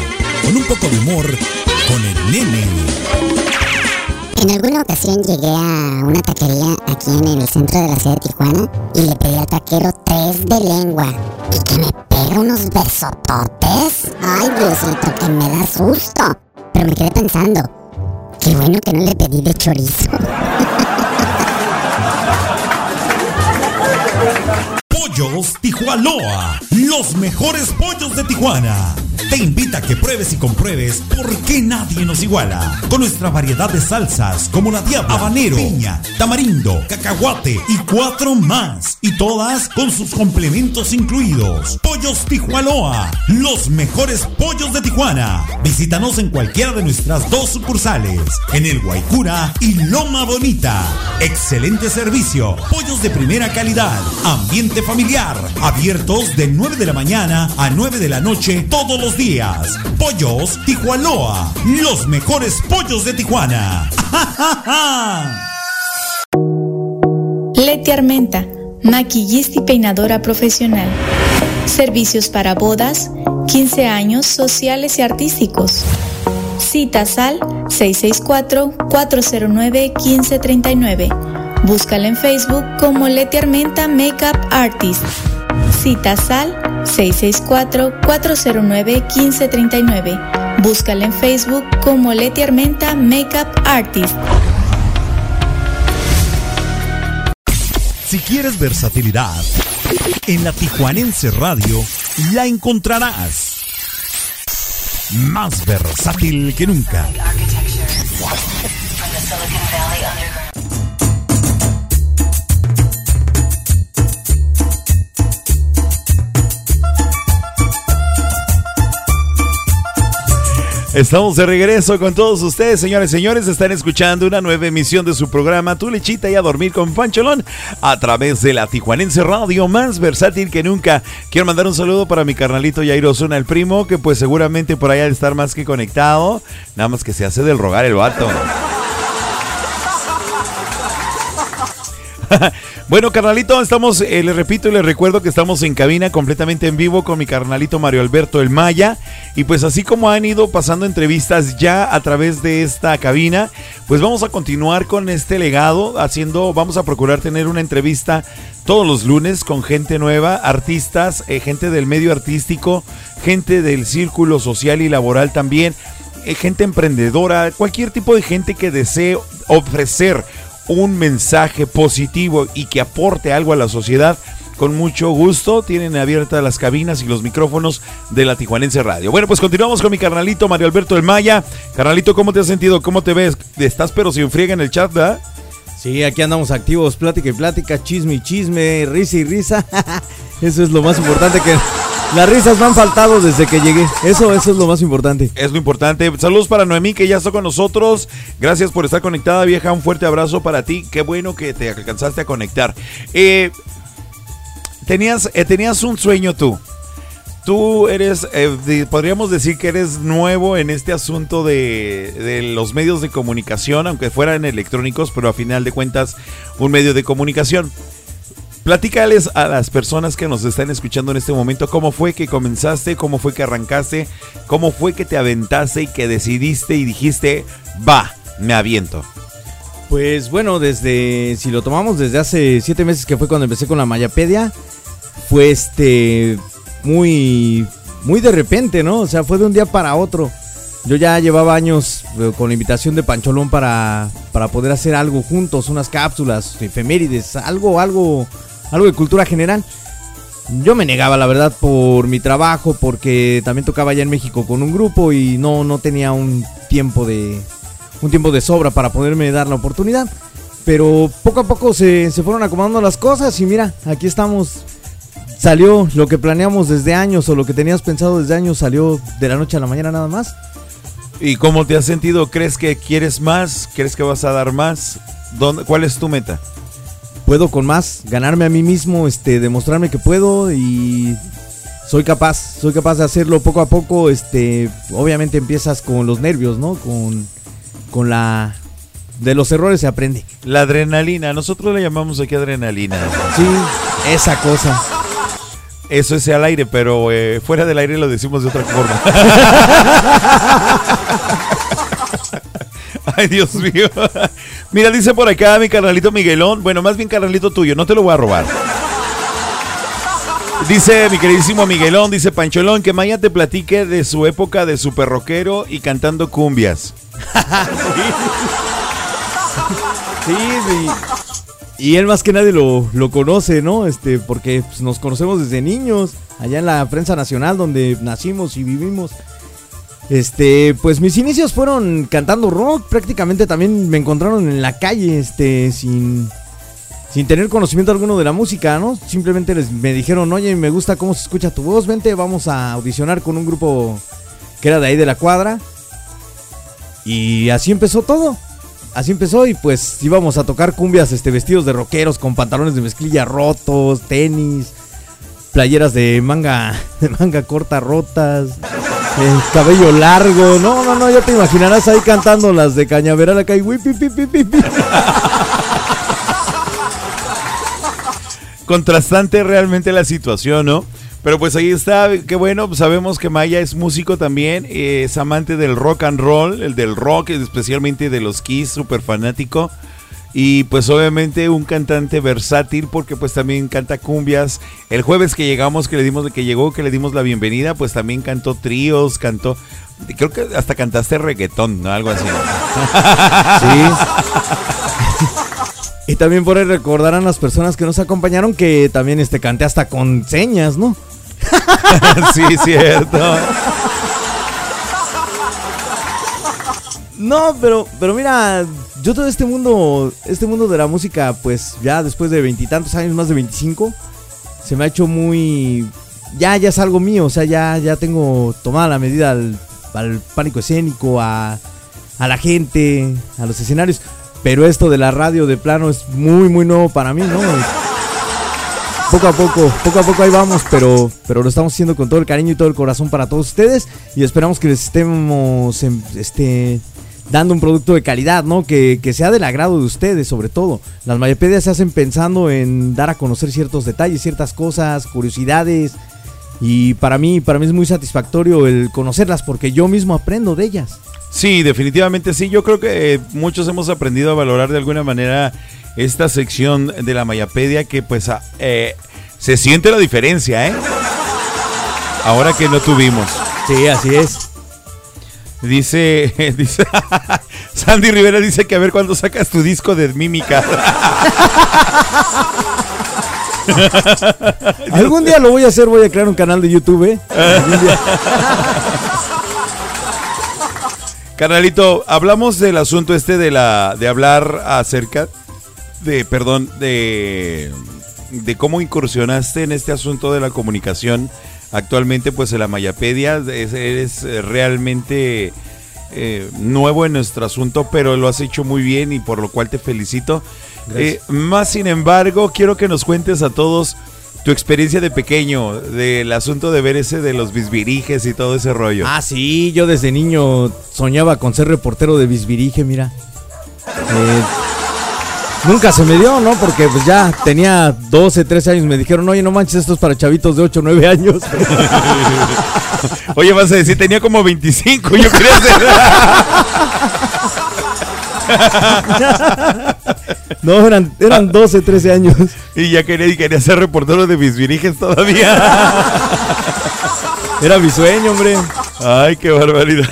con un poco de humor, con el nene. En alguna ocasión llegué a una taquería aquí en el centro de la ciudad de Tijuana y le pedí al taquero tres de lengua y que me pega unos besototes. Ay, Diosito, que me da susto. Pero me quedé pensando, qué bueno que no le pedí de chorizo. Pollos Tijuanoa, los mejores pollos de Tijuana. Te invita a que pruebes y compruebes por qué nadie nos iguala. Con nuestra variedad de salsas como la diabla, habanero, piña, tamarindo, cacahuate y cuatro más. Y todas con sus complementos incluidos. Pollos Tijuanoa, los mejores pollos de Tijuana. Visítanos en cualquiera de nuestras dos sucursales, en el Guaycura y Loma Bonita. Excelente servicio, pollos de primera calidad, ambiente familiar, abiertos de 9 de la mañana a 9 de la noche todos los días. Pollos Tijuanoa, los mejores pollos de Tijuana. Leti Armenta, maquillista y peinadora profesional. Servicios para bodas, 15 años sociales y artísticos. Citas al 664-409-1539. Búscala en Facebook como Leti Armenta Makeup Artist. Citas al 664-409-1539. Búscala en Facebook como Leti Armenta Makeup Artist. Si quieres versatilidad, en la Tijuanense Radio la encontrarás. Más versátil que nunca. Estamos de regreso con todos ustedes, señores y señores. Están escuchando una nueva emisión de su programa Tu Lechita y a Dormir con Pancholón a través de la Tijuanense Radio, más versátil que nunca. Quiero mandar un saludo para mi carnalito Jairo Zuna, el primo, que pues seguramente por ha de estar más que conectado. Nada más que se hace del rogar el vato. Bueno, carnalito, estamos, eh, les repito y les recuerdo que estamos en cabina completamente en vivo con mi carnalito Mario Alberto El Maya. Y pues así como han ido pasando entrevistas ya a través de esta cabina, pues vamos a continuar con este legado, haciendo, vamos a procurar tener una entrevista todos los lunes con gente nueva, artistas, eh, gente del medio artístico, gente del círculo social y laboral también, eh, gente emprendedora, cualquier tipo de gente que desee ofrecer un mensaje positivo y que aporte algo a la sociedad, con mucho gusto tienen abiertas las cabinas y los micrófonos de la Tijuanense Radio. Bueno, pues continuamos con mi carnalito Mario Alberto El Maya. Carnalito, ¿cómo te has sentido? ¿Cómo te ves? Estás pero sin friega en el chat, ¿verdad? Sí, aquí andamos activos, plática y plática, chisme y chisme, risa y risa. Eso es lo más importante que las risas me han faltado desde que llegué. Eso, eso es lo más importante. Es lo importante. Saludos para Noemí que ya está con nosotros. Gracias por estar conectada, vieja. Un fuerte abrazo para ti. Qué bueno que te alcanzaste a conectar. Eh, tenías, eh, tenías un sueño tú. Tú eres, eh, podríamos decir que eres nuevo en este asunto de, de los medios de comunicación, aunque fueran electrónicos, pero a final de cuentas un medio de comunicación. Platícales a las personas que nos están escuchando en este momento cómo fue que comenzaste, cómo fue que arrancaste, cómo fue que te aventaste y que decidiste y dijiste, va, me aviento. Pues bueno, desde, si lo tomamos desde hace siete meses que fue cuando empecé con la Mayapedia, fue este, muy, muy de repente, ¿no? O sea, fue de un día para otro. Yo ya llevaba años eh, con la invitación de Pancholón para, para poder hacer algo juntos, unas cápsulas, efemérides, algo, algo, algo de cultura general. Yo me negaba, la verdad, por mi trabajo, porque también tocaba allá en México con un grupo y no, no tenía un tiempo de, un tiempo de sobra para poderme dar la oportunidad. Pero poco a poco se, se fueron acomodando las cosas y mira, aquí estamos. Salió lo que planeamos desde años o lo que tenías pensado desde años, salió de la noche a la mañana nada más. ¿Y cómo te has sentido? ¿Crees que quieres más? ¿Crees que vas a dar más? ¿Dónde, ¿Cuál es tu meta? Puedo con más, ganarme a mí mismo, este, demostrarme que puedo y soy capaz, soy capaz de hacerlo poco a poco, este, obviamente empiezas con los nervios, ¿no? Con, con la... De los errores se aprende. La adrenalina, nosotros le llamamos aquí adrenalina. Sí, esa cosa. Eso es al aire, pero eh, fuera del aire lo decimos de otra forma. Dios mío. Mira, dice por acá mi carnalito Miguelón. Bueno, más bien carnalito tuyo, no te lo voy a robar. Dice mi queridísimo Miguelón, dice Pancholón, que Maya te platique de su época de super rockero y cantando cumbias. Y él más que nadie lo, lo conoce, ¿no? Este, porque pues, nos conocemos desde niños, allá en la prensa nacional donde nacimos y vivimos. Este, pues mis inicios fueron cantando rock, prácticamente también me encontraron en la calle, este, sin, sin tener conocimiento alguno de la música, ¿no? Simplemente les, me dijeron, oye, me gusta cómo se escucha tu voz, vente, vamos a audicionar con un grupo que era de ahí de la cuadra. Y así empezó todo. Así empezó y pues íbamos a tocar cumbias este, vestidos de rockeros con pantalones de mezclilla rotos, tenis, playeras de manga, de manga corta rotas, eh, cabello largo. No, no, no, ya te imaginarás ahí cantando las de Cañaveral acá y "Wi, pi, pi, pi, pi, pi". contrastante realmente la situación, ¿no? Pero pues ahí está, qué bueno, pues sabemos que Maya es músico también, eh, es amante del rock and roll, el del rock, especialmente de los Kiss, súper fanático. Y pues obviamente un cantante versátil porque pues también canta cumbias. El jueves que llegamos, que le dimos, que llegó, que le dimos la bienvenida, pues también cantó tríos, cantó, creo que hasta cantaste reggaetón, ¿no? Algo así. Y también por ahí recordarán las personas que nos acompañaron que también este canté hasta con señas, ¿no? sí, cierto. No, pero, pero mira, yo todo este mundo, este mundo de la música, pues ya después de veintitantos años, más de 25, se me ha hecho muy, ya, ya es algo mío, o sea, ya, ya tengo tomada la medida al, al pánico escénico, a, a la gente, a los escenarios. Pero esto de la radio de plano es muy, muy nuevo para mí, ¿no? Poco a poco, poco a poco ahí vamos, pero, pero lo estamos haciendo con todo el cariño y todo el corazón para todos ustedes y esperamos que les estemos em, este, dando un producto de calidad, ¿no? Que, que sea del agrado de ustedes, sobre todo. Las mayapedias se hacen pensando en dar a conocer ciertos detalles, ciertas cosas, curiosidades. Y para mí, para mí es muy satisfactorio el conocerlas porque yo mismo aprendo de ellas. Sí, definitivamente sí. Yo creo que eh, muchos hemos aprendido a valorar de alguna manera esta sección de la Mayapedia que pues eh, se siente la diferencia, ¿eh? Ahora que no tuvimos. Sí, así es. Dice, dice Andy Rivera dice que a ver cuándo sacas tu disco de mímica. Algún día lo voy a hacer, voy a crear un canal de YouTube. ¿eh? Carnalito, hablamos del asunto este de la de hablar acerca de, perdón, de de cómo incursionaste en este asunto de la comunicación. Actualmente, pues en la Mayapedia es- eres eh, realmente eh, nuevo en nuestro asunto, pero lo has hecho muy bien y por lo cual te felicito. Eh, más sin embargo, quiero que nos cuentes a todos tu experiencia de pequeño, del asunto de ver ese de los bisbirijes y todo ese rollo. Ah, sí, yo desde niño soñaba con ser reportero de Bisbirige, mira. Eh, nunca se me dio, ¿no? Porque pues ya tenía 12, 13 años. Me dijeron, oye, no manches, esto es para chavitos de 8, 9 años. Oye, vas a decir, tenía como 25, yo quería ser. no, eran, eran 12, 13 años. y ya quería, y quería ser reportero de mis viriges todavía. Era mi sueño, hombre. Ay, qué barbaridad.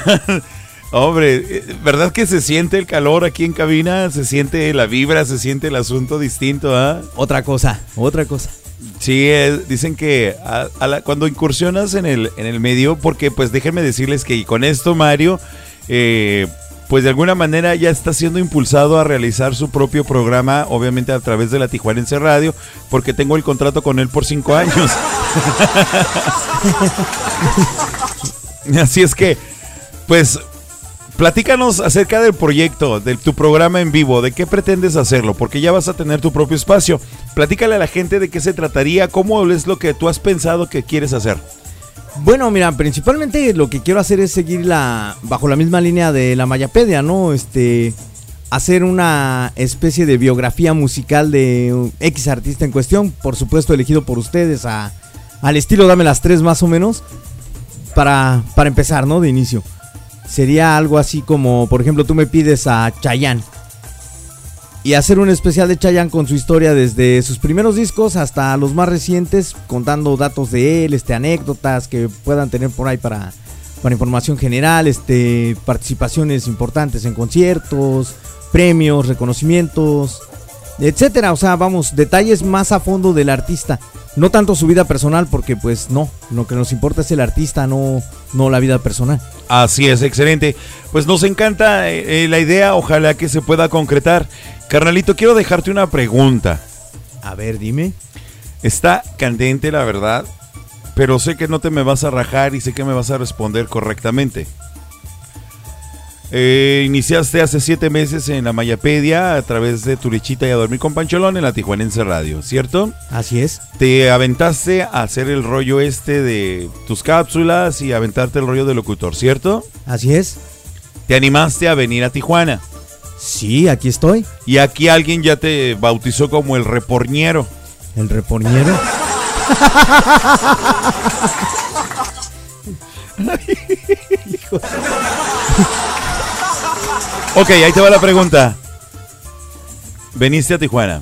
Hombre, ¿verdad que se siente el calor aquí en cabina? Se siente la vibra, se siente el asunto distinto, ¿ah? Otra cosa, otra cosa. Sí, eh, dicen que a- a la- cuando incursionas en el, en el medio, porque pues déjenme decirles que con esto Mario, eh, pues de alguna manera ya está siendo impulsado a realizar su propio programa, obviamente a través de la Tijuanense Radio, porque tengo el contrato con él por cinco años. Así es que, pues, platícanos acerca del proyecto, de tu programa en vivo, de qué pretendes hacerlo, porque ya vas a tener tu propio espacio. Platícale a la gente de qué se trataría, cómo es lo que tú has pensado que quieres hacer. Bueno, mira, principalmente lo que quiero hacer es seguir la, bajo la misma línea de la Mayapedia, ¿no? Este, hacer una especie de biografía musical de X artista en cuestión, por supuesto elegido por ustedes a, al estilo Dame las tres más o menos, para, para empezar, ¿no? De inicio. Sería algo así como, por ejemplo, tú me pides a Chayanne. Y hacer un especial de Chayanne con su historia desde sus primeros discos hasta los más recientes, contando datos de él, este, anécdotas que puedan tener por ahí para, para información general, este, participaciones importantes en conciertos, premios, reconocimientos, etcétera. O sea, vamos, detalles más a fondo del artista. No tanto su vida personal, porque pues no, lo que nos importa es el artista, no, no la vida personal. Así es, excelente. Pues nos encanta eh, eh, la idea, ojalá que se pueda concretar. Carnalito, quiero dejarte una pregunta. A ver, dime. Está candente, la verdad, pero sé que no te me vas a rajar y sé que me vas a responder correctamente. Eh, iniciaste hace siete meses en la Mayapedia a través de tu lechita y a dormir con Pancholón en la Tijuanense Radio, ¿cierto? Así es. Te aventaste a hacer el rollo este de tus cápsulas y aventarte el rollo de locutor, ¿cierto? Así es. Te animaste a venir a Tijuana. Sí, aquí estoy. Y aquí alguien ya te bautizó como el reporñero. ¿El reporñero? Ok, ahí te va la pregunta. ¿Veniste a Tijuana?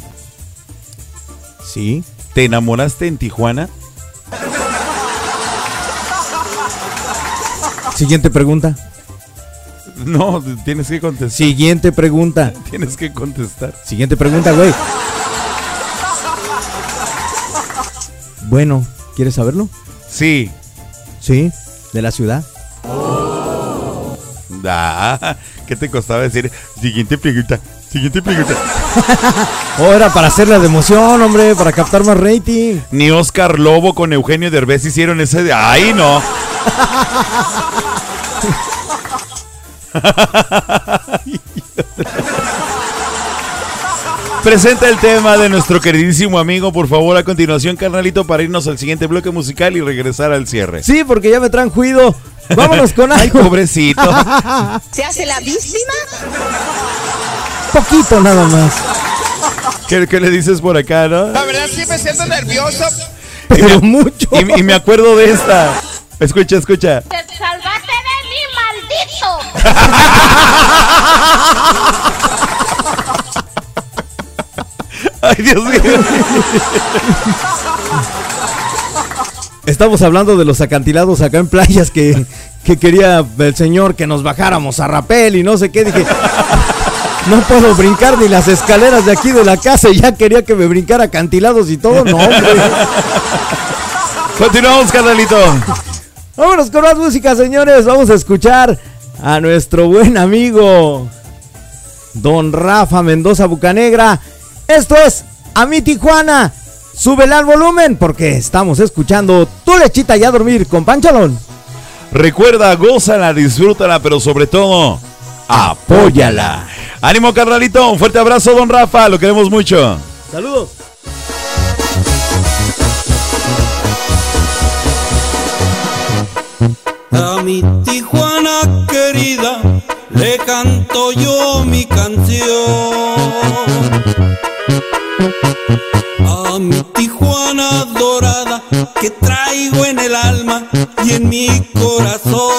Sí. ¿Te enamoraste en Tijuana? Siguiente pregunta. No, tienes que contestar. Siguiente pregunta. Tienes que contestar. Siguiente pregunta, güey. Bueno, ¿quieres saberlo? Sí. Sí, de la ciudad. Da, ¿Qué te costaba decir? Siguiente pregunta. Siguiente pregunta. Oh, era para hacerla de emoción, hombre, para captar más rating. Ni Oscar Lobo con Eugenio Derbez hicieron ese de... ¡Ay, no! Presenta el tema de nuestro queridísimo amigo, por favor, a continuación, carnalito, para irnos al siguiente bloque musical y regresar al cierre. Sí, porque ya me traen juido. Vámonos con Ay, algo. pobrecito. ¿Se hace la víctima? Poquito nada más. ¿Qué, qué le dices por acá, no? La verdad sí me siento nervioso. Pero mucho. Y, y me acuerdo de esta. Escucha, escucha. ¡Te salvaste de mí, maldito! Ay, Dios mío. Estamos hablando de los acantilados acá en playas que, que quería el señor que nos bajáramos a rapel y no sé qué. Dije, No puedo brincar ni las escaleras de aquí de la casa y ya quería que me brincara acantilados y todo. No, hombre. Continuamos, carnalito. Vámonos con más música, señores. Vamos a escuchar a nuestro buen amigo Don Rafa Mendoza Bucanegra. Esto es A mi Tijuana. Súbele al volumen porque estamos escuchando Tu lechita y a dormir con Panchalón. Recuerda, gózala, disfrútala, pero sobre todo, apóyala. Ánimo, carnalito. Un fuerte abrazo, don Rafa. Lo queremos mucho. Saludos. A mi Tijuana querida le canto yo mi canción. A mi Tijuana que traigo en el alma y en mi corazón.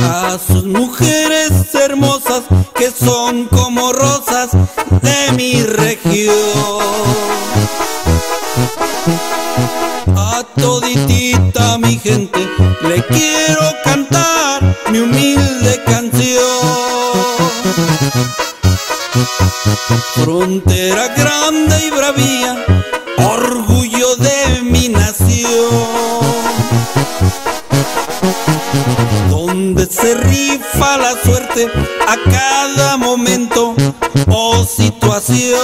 A sus mujeres hermosas que son como rosas de mi región. A toditita mi gente le quiero cantar mi humilde canción. Frontera grande y bravía, orgullo de mi nación. Donde se rifa la suerte a cada momento o situación.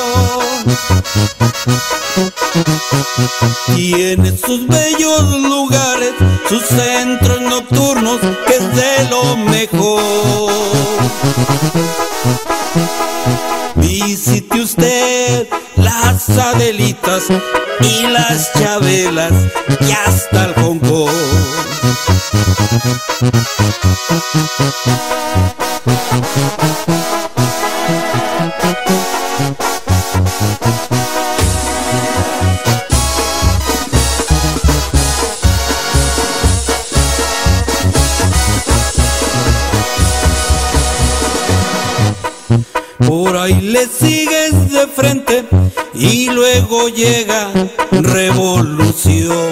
Tiene sus bellos lugares, sus centros nocturnos, que es de lo mejor. Visite usted las Adelitas y las Chabelas y hasta el Hong Kong. Por ahí le sigues de frente y luego llega revolución.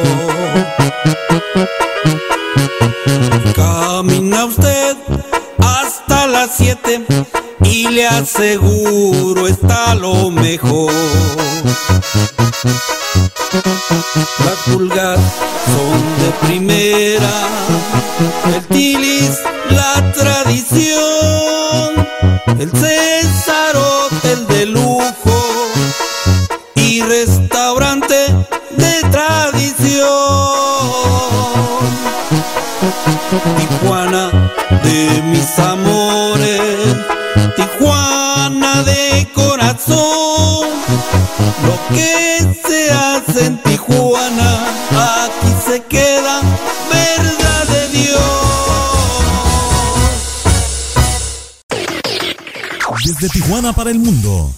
Camina usted hasta las 7 y le aseguro está lo mejor. Las pulgas son de primera, el tilis la tradición, el César hotel de lujo y restaurante de tradición. Tijuana de mis amores, Tijuana de corazón. Lo que se hace en Tijuana, Desde Tijuana para el mundo.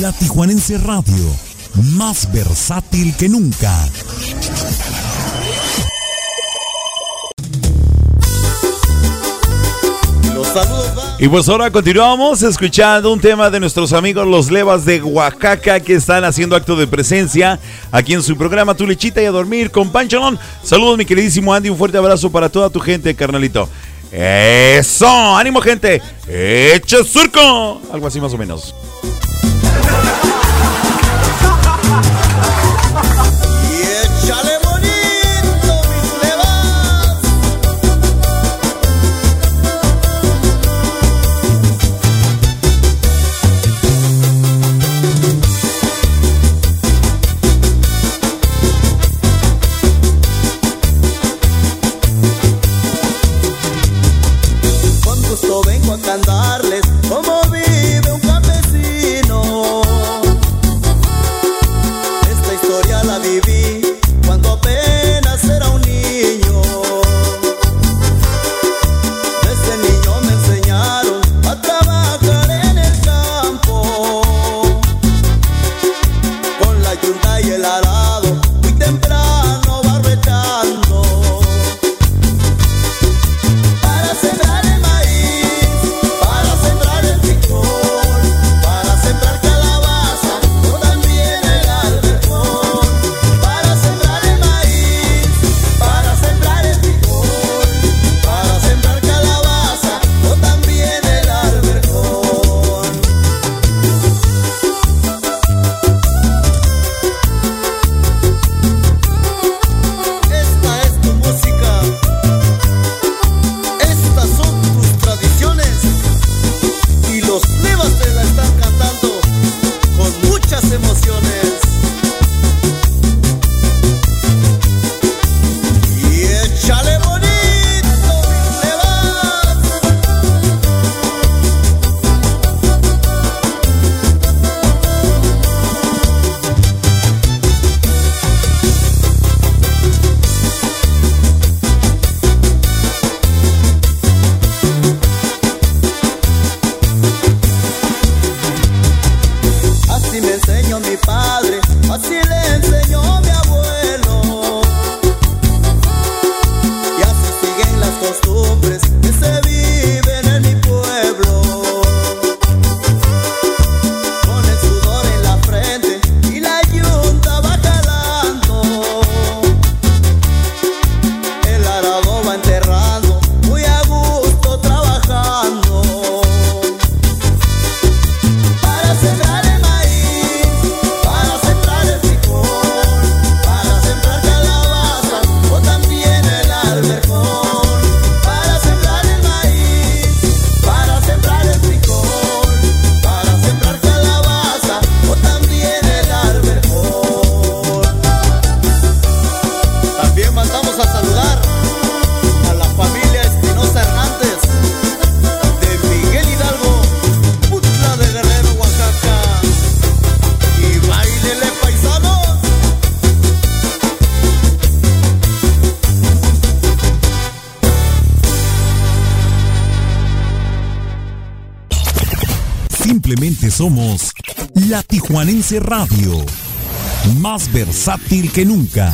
La Tijuanense Radio, más versátil que nunca. Y pues ahora continuamos escuchando un tema de nuestros amigos los Levas de Oaxaca que están haciendo acto de presencia aquí en su programa Tu Lechita y a Dormir con Pancholón. Saludos mi queridísimo Andy, un fuerte abrazo para toda tu gente, carnalito. Eso, ánimo gente, eche surco. Algo así más o menos. Radio, más versátil que nunca.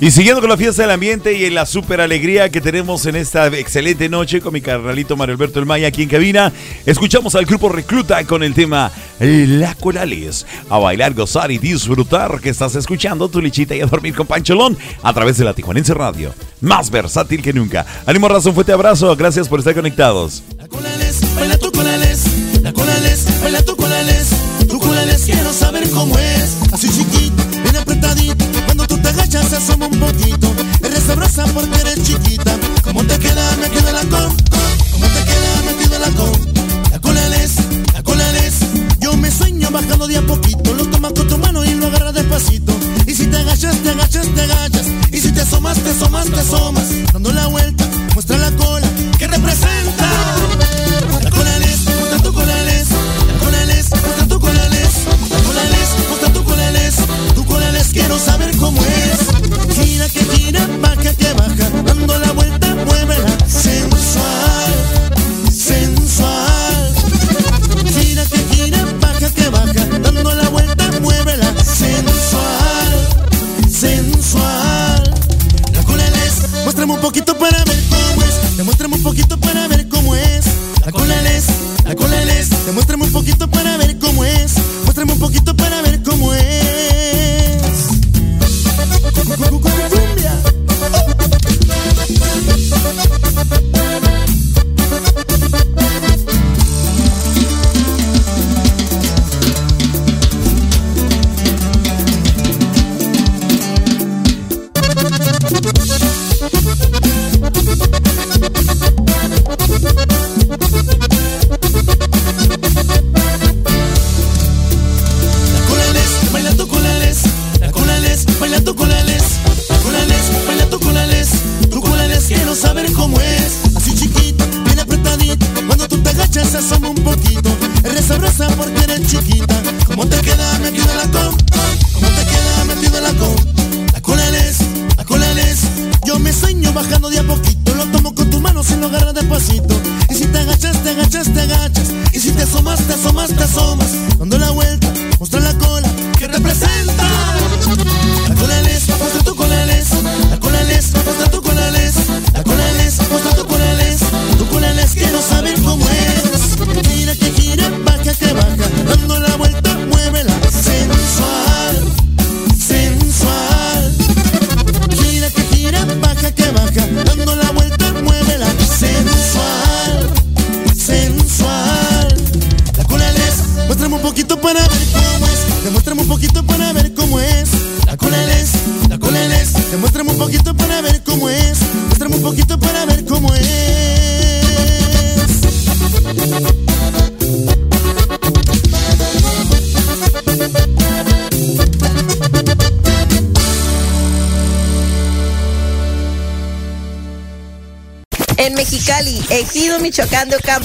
Y siguiendo con la fiesta del ambiente y en la super alegría que tenemos en esta excelente noche con mi carnalito Mario Alberto El Maya aquí en cabina, escuchamos al grupo Recluta con el tema La Corales. A bailar, gozar y disfrutar que estás escuchando tu lichita y a dormir con Pancholón a través de la Tijuanense Radio. Más versátil que nunca. Ánimo, razón, fuerte abrazo. Gracias por estar conectados. muchacha se asoma un poquito, eres sabrosa porque eres chiquita, ¿cómo te queda? Me queda la con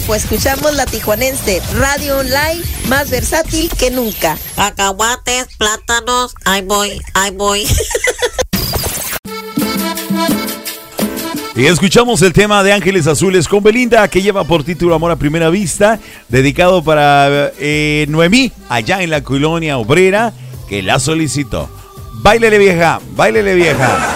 Pues escuchamos la tijuanense Radio Online más versátil que nunca. Acahuates, plátanos, ahí voy, ahí voy. Y escuchamos el tema de Ángeles Azules con Belinda, que lleva por título Amor a Primera Vista, dedicado para eh, Noemí, allá en la colonia obrera, que la solicitó. Báilele vieja, báilele vieja.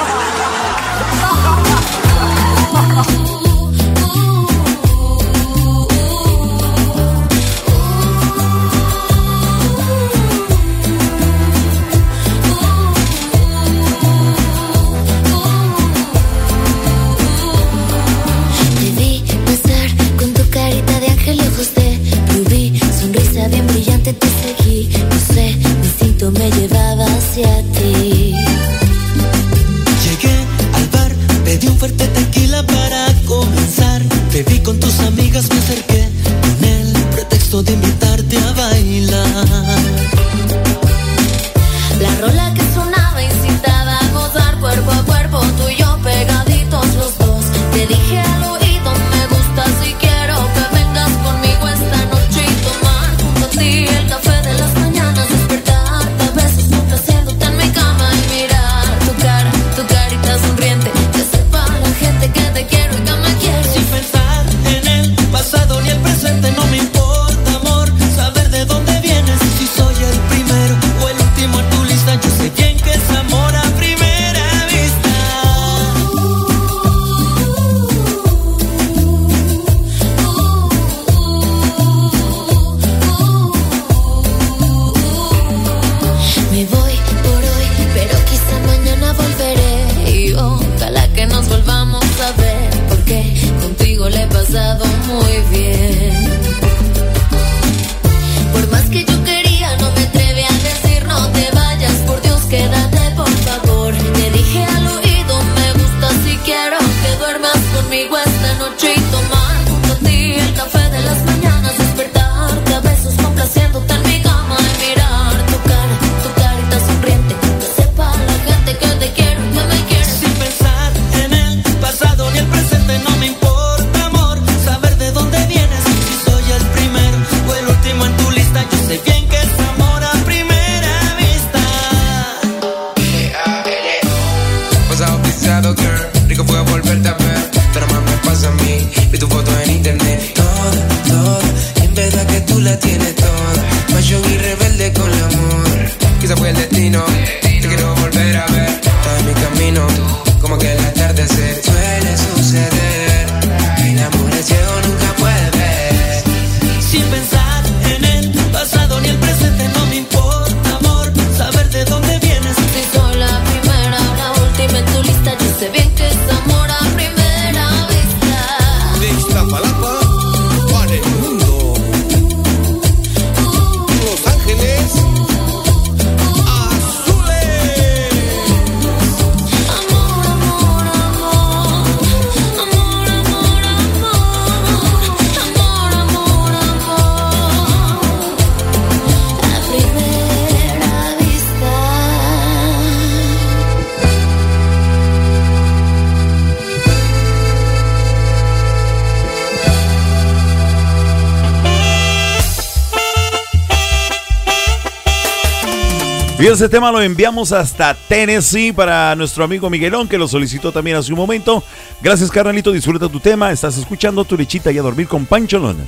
Ese tema lo enviamos hasta Tennessee para nuestro amigo Miguelón, que lo solicitó también hace un momento. Gracias, carnalito. Disfruta tu tema. Estás escuchando tu lechita y a dormir con Pancho Lona.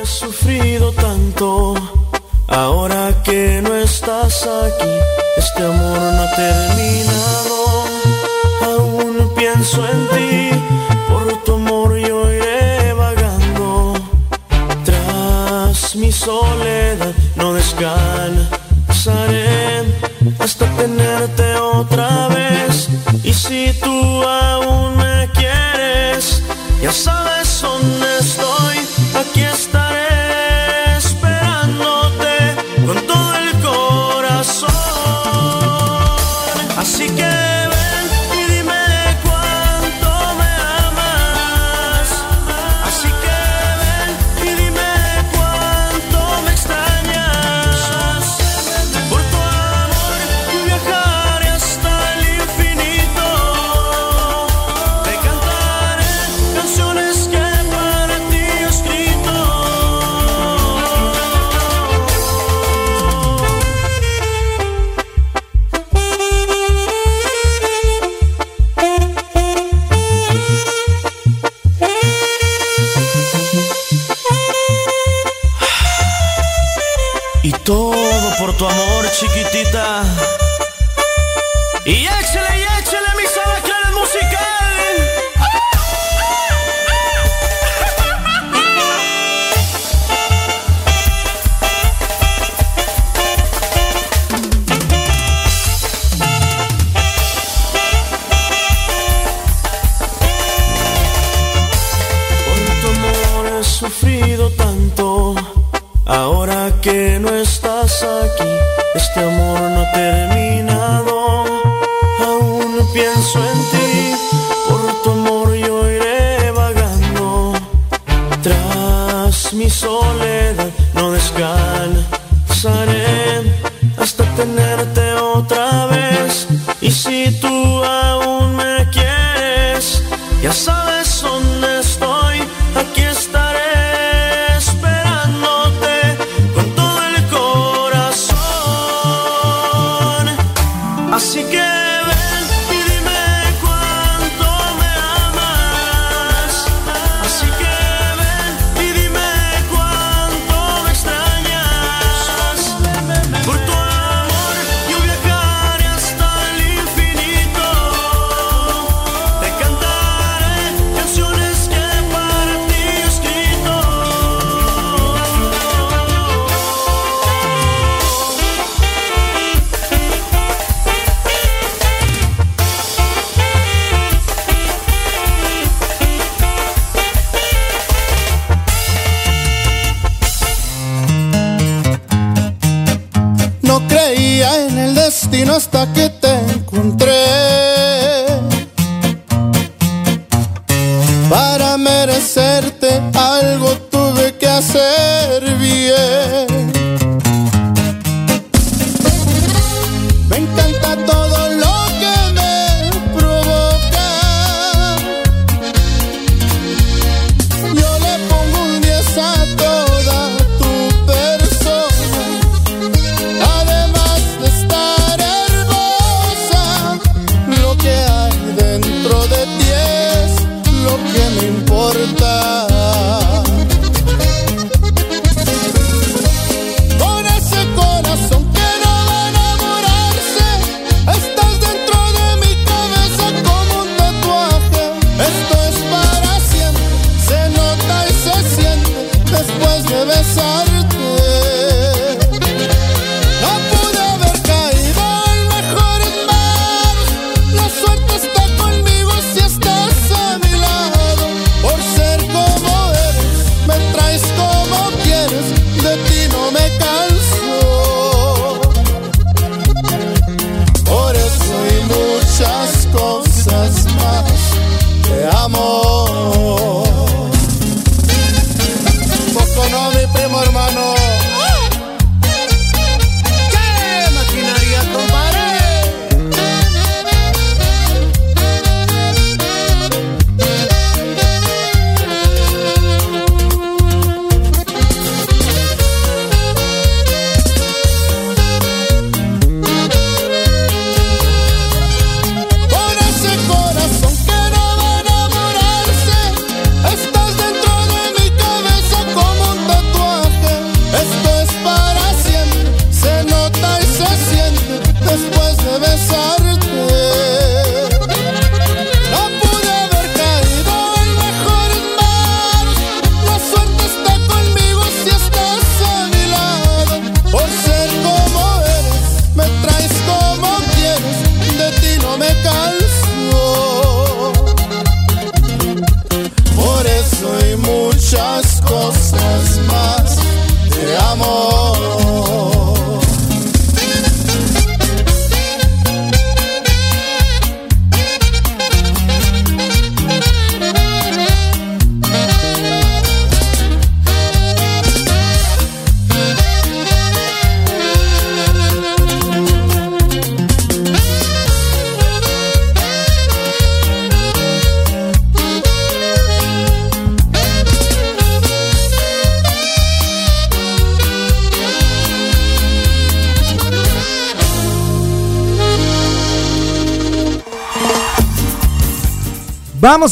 He sufrido tanto. Ahora que no estás aquí, este amor no ha terminado. Aún pienso en ti, por tu amor yo iré vagando. Tras mi soledad no descansa otra.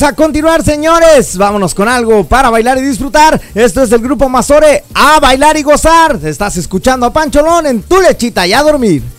a continuar, señores. Vámonos con algo para bailar y disfrutar. Esto es el grupo Mazore, a bailar y gozar. Estás escuchando a Pancholón en tu lechita y a dormir.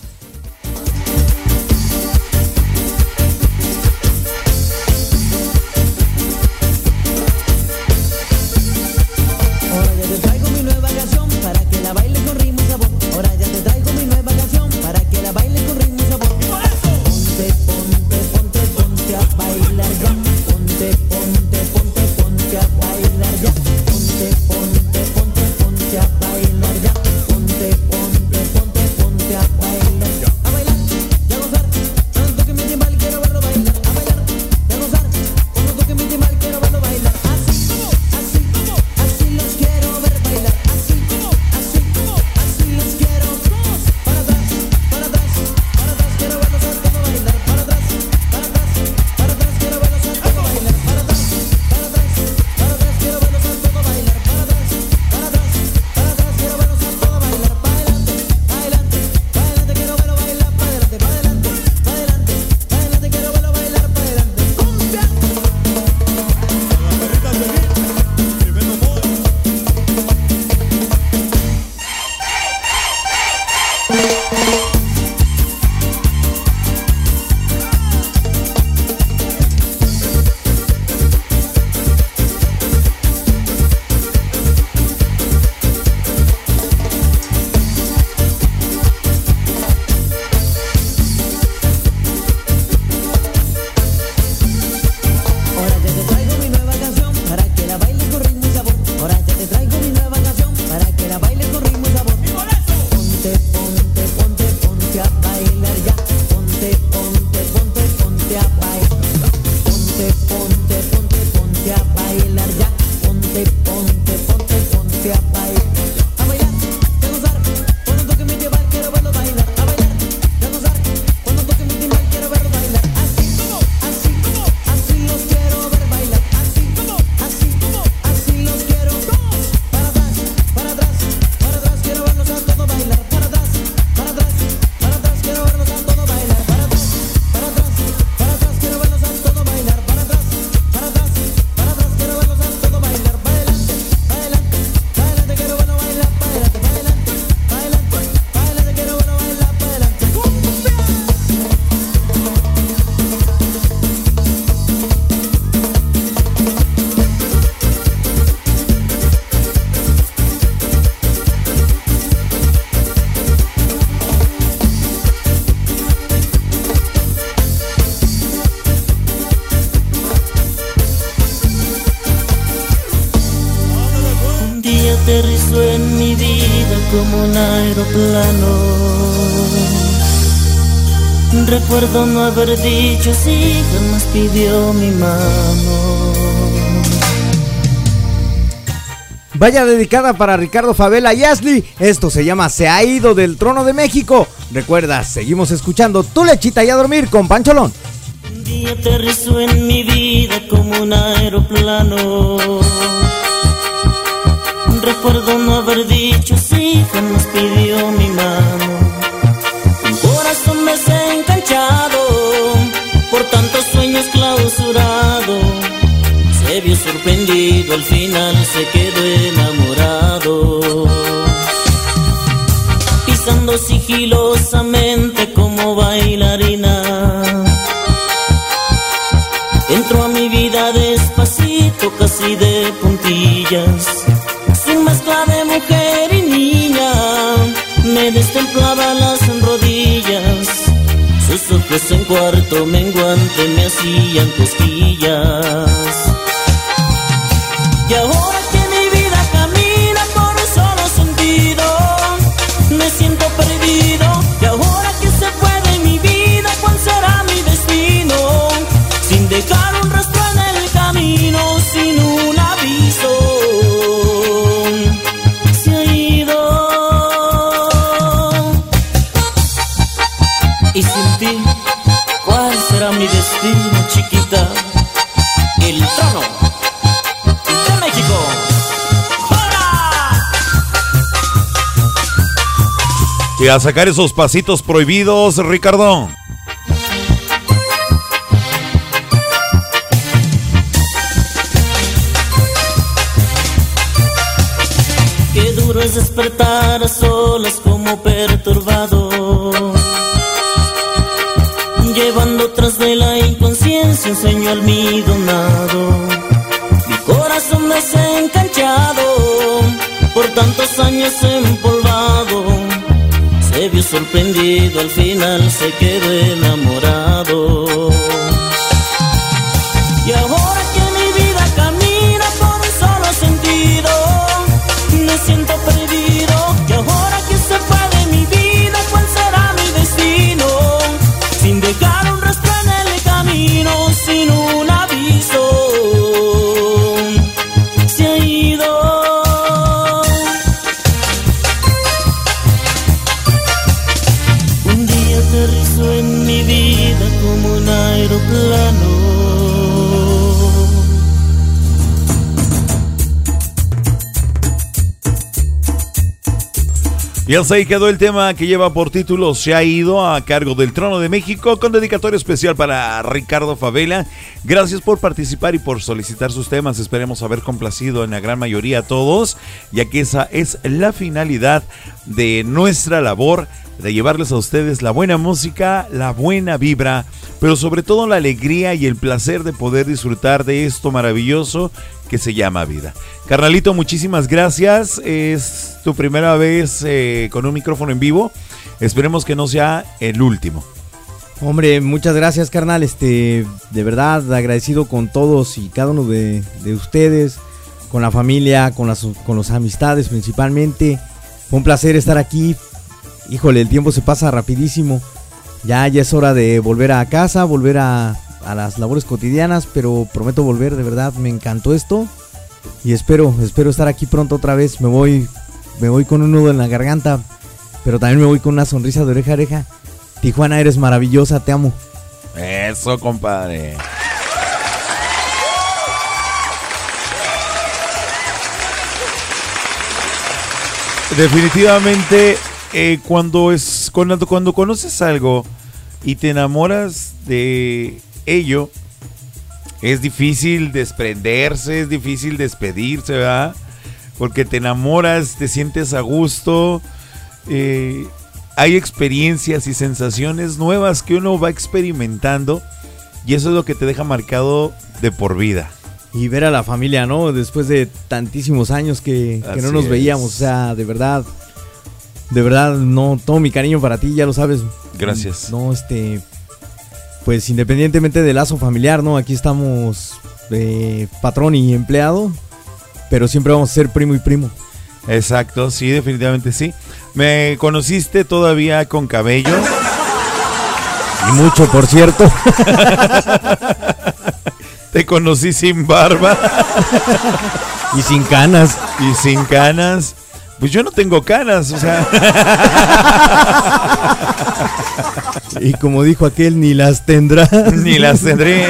Recuerdo no haber dicho sí, jamás pidió mi mano. Vaya dedicada para Ricardo Favela y Ashley. Esto se llama Se ha ido del trono de México. Recuerda, seguimos escuchando Tu lechita y a dormir con Pancholón. Un día aterrizó en mi vida como un aeroplano. Recuerdo no haber dicho sí, jamás pidió mi mano. Un corazón desencanchado, por tantos sueños clausurado. Se vio sorprendido, al final se quedó enamorado. Pisando sigilosamente como bailarina. Entró a mi vida despacito, casi de puntillas. Ojos en cuarto menguante me hacían cosquillas. Y a sacar esos pasitos prohibidos, Ricardo. Qué duro es despertar a solas como perturbado. Llevando tras de la inconsciencia un sueño almidonado. Sorprendido, al final se quedó enamorado. Y hasta ahí quedó el tema que lleva por título Se ha ido a cargo del Trono de México con dedicatorio especial para Ricardo Favela. Gracias por participar y por solicitar sus temas. Esperemos haber complacido en la gran mayoría a todos, ya que esa es la finalidad de nuestra labor de llevarles a ustedes la buena música, la buena vibra, pero sobre todo la alegría y el placer de poder disfrutar de esto maravilloso que se llama vida. Carnalito, muchísimas gracias. Es tu primera vez eh, con un micrófono en vivo. Esperemos que no sea el último. Hombre, muchas gracias, carnal. Este, de verdad, agradecido con todos y cada uno de, de ustedes, con la familia, con las con las amistades principalmente. Un placer estar aquí. Híjole, el tiempo se pasa rapidísimo. Ya, ya es hora de volver a casa, volver a, a las labores cotidianas, pero prometo volver, de verdad, me encantó esto. Y espero, espero estar aquí pronto otra vez. Me voy, me voy con un nudo en la garganta, pero también me voy con una sonrisa de oreja a oreja. Tijuana, eres maravillosa, te amo. Eso, compadre. Definitivamente, eh, cuando es cuando, cuando conoces algo y te enamoras de ello, es difícil desprenderse, es difícil despedirse, ¿verdad? Porque te enamoras, te sientes a gusto, eh, hay experiencias y sensaciones nuevas que uno va experimentando y eso es lo que te deja marcado de por vida. Y ver a la familia, ¿no? Después de tantísimos años que, que no nos es. veíamos. O sea, de verdad. De verdad, no, todo mi cariño para ti, ya lo sabes. Gracias. No, este. Pues independientemente del lazo familiar, ¿no? Aquí estamos eh, patrón y empleado. Pero siempre vamos a ser primo y primo. Exacto, sí, definitivamente sí. Me conociste todavía con cabello. Y mucho, por cierto. Te conocí sin barba. y sin canas. Y sin canas. Pues yo no tengo canas, o sea. Y como dijo aquel, ni las tendrá. Ni las tendré.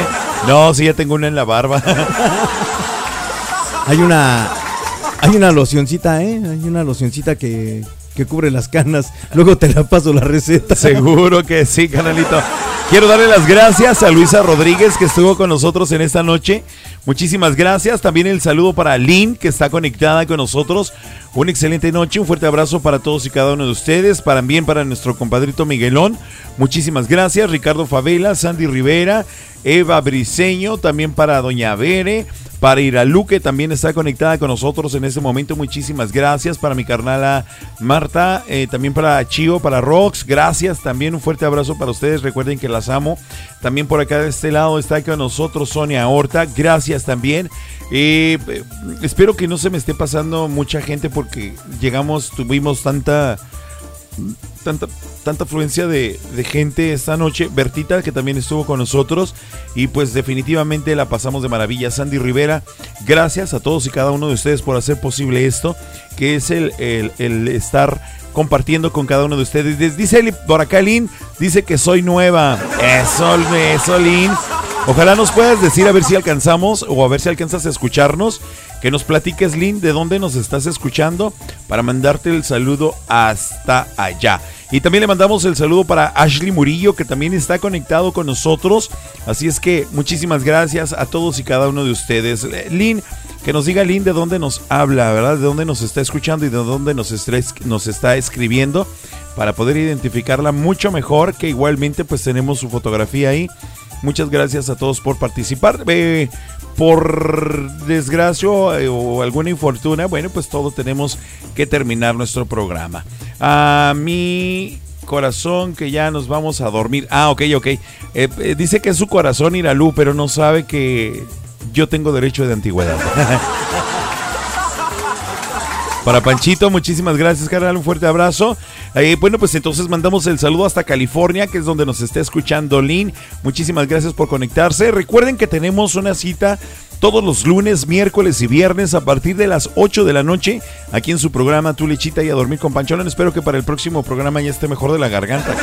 No, sí, ya tengo una en la barba. Hay una. Hay una locioncita, ¿eh? Hay una locioncita que, que cubre las canas. Luego te la paso la receta. Seguro que sí, canalito. Quiero darle las gracias a Luisa Rodríguez que estuvo con nosotros en esta noche. Muchísimas gracias. También el saludo para Lynn que está conectada con nosotros. Una excelente noche. Un fuerte abrazo para todos y cada uno de ustedes. Para bien para nuestro compadrito Miguelón. Muchísimas gracias. Ricardo Favela, Sandy Rivera, Eva Briseño. También para Doña Bere. Para Iralu, que también está conectada con nosotros en este momento. Muchísimas gracias. Para mi carnala Marta. eh, también para Chio, para Rox. Gracias. También un fuerte abrazo para ustedes. Recuerden que las amo. También por acá de este lado está con nosotros Sonia Horta. Gracias también. Eh, eh, espero que no se me esté pasando mucha gente porque llegamos, tuvimos tanta tanta, tanta afluencia de, gente esta noche. Bertita, que también estuvo con nosotros. Y pues definitivamente la pasamos de maravilla. Sandy Rivera, gracias a todos y cada uno de ustedes por hacer posible esto, que es el, el- estar compartiendo con cada uno de ustedes. Des- Dice por acá Lynn, dice que soy nueva. Eso, eso. Ojalá nos puedas decir a ver si alcanzamos o a ver si alcanzas a escucharnos. Que nos platiques, Lynn, de dónde nos estás escuchando para mandarte el saludo hasta allá. Y también le mandamos el saludo para Ashley Murillo, que también está conectado con nosotros. Así es que muchísimas gracias a todos y cada uno de ustedes. Eh, Lynn, que nos diga Lynn de dónde nos habla, ¿verdad? De dónde nos está escuchando y de dónde nos nos está escribiendo para poder identificarla mucho mejor, que igualmente pues tenemos su fotografía ahí. Muchas gracias a todos por participar. Eh, por desgracia eh, o alguna infortuna, bueno, pues todo tenemos que terminar nuestro programa. A mi corazón que ya nos vamos a dormir. Ah, ok, ok. Eh, dice que es su corazón Iralú, pero no sabe que yo tengo derecho de antigüedad. Para Panchito, muchísimas gracias, carnal. Un fuerte abrazo. Eh, bueno, pues entonces mandamos el saludo hasta California, que es donde nos está escuchando Lynn. Muchísimas gracias por conectarse. Recuerden que tenemos una cita todos los lunes, miércoles y viernes a partir de las 8 de la noche aquí en su programa Tu Lechita y a dormir con Pancholón. Espero que para el próximo programa ya esté mejor de la garganta.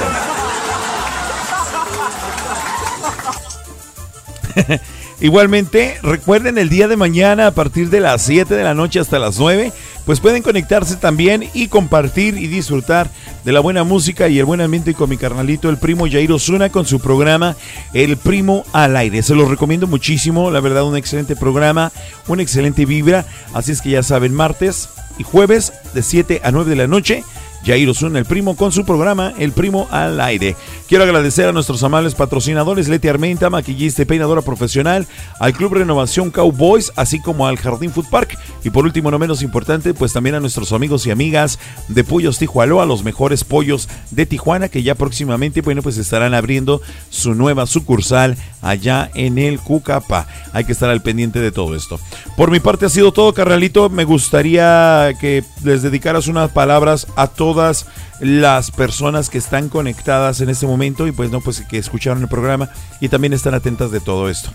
Igualmente, recuerden el día de mañana a partir de las 7 de la noche hasta las 9, pues pueden conectarse también y compartir y disfrutar de la buena música y el buen ambiente con mi carnalito, el primo Jair Osuna, con su programa El Primo al Aire. Se los recomiendo muchísimo, la verdad, un excelente programa, una excelente vibra. Así es que ya saben, martes y jueves de 7 a 9 de la noche. Jair Osuna, el primo, con su programa El Primo al Aire. Quiero agradecer a nuestros amables patrocinadores, Leti Armenta, maquillista y peinadora profesional, al Club Renovación Cowboys, así como al Jardín Food Park. Y por último, no menos importante, pues también a nuestros amigos y amigas de Pollos Tijualoa, los mejores pollos de Tijuana, que ya próximamente, bueno, pues estarán abriendo su nueva sucursal allá en el Cucapa. Hay que estar al pendiente de todo esto. Por mi parte ha sido todo, carnalito. Me gustaría que les dedicaras unas palabras a todas las personas que están conectadas en este momento y pues no, pues que escucharon el programa y también están atentas de todo esto.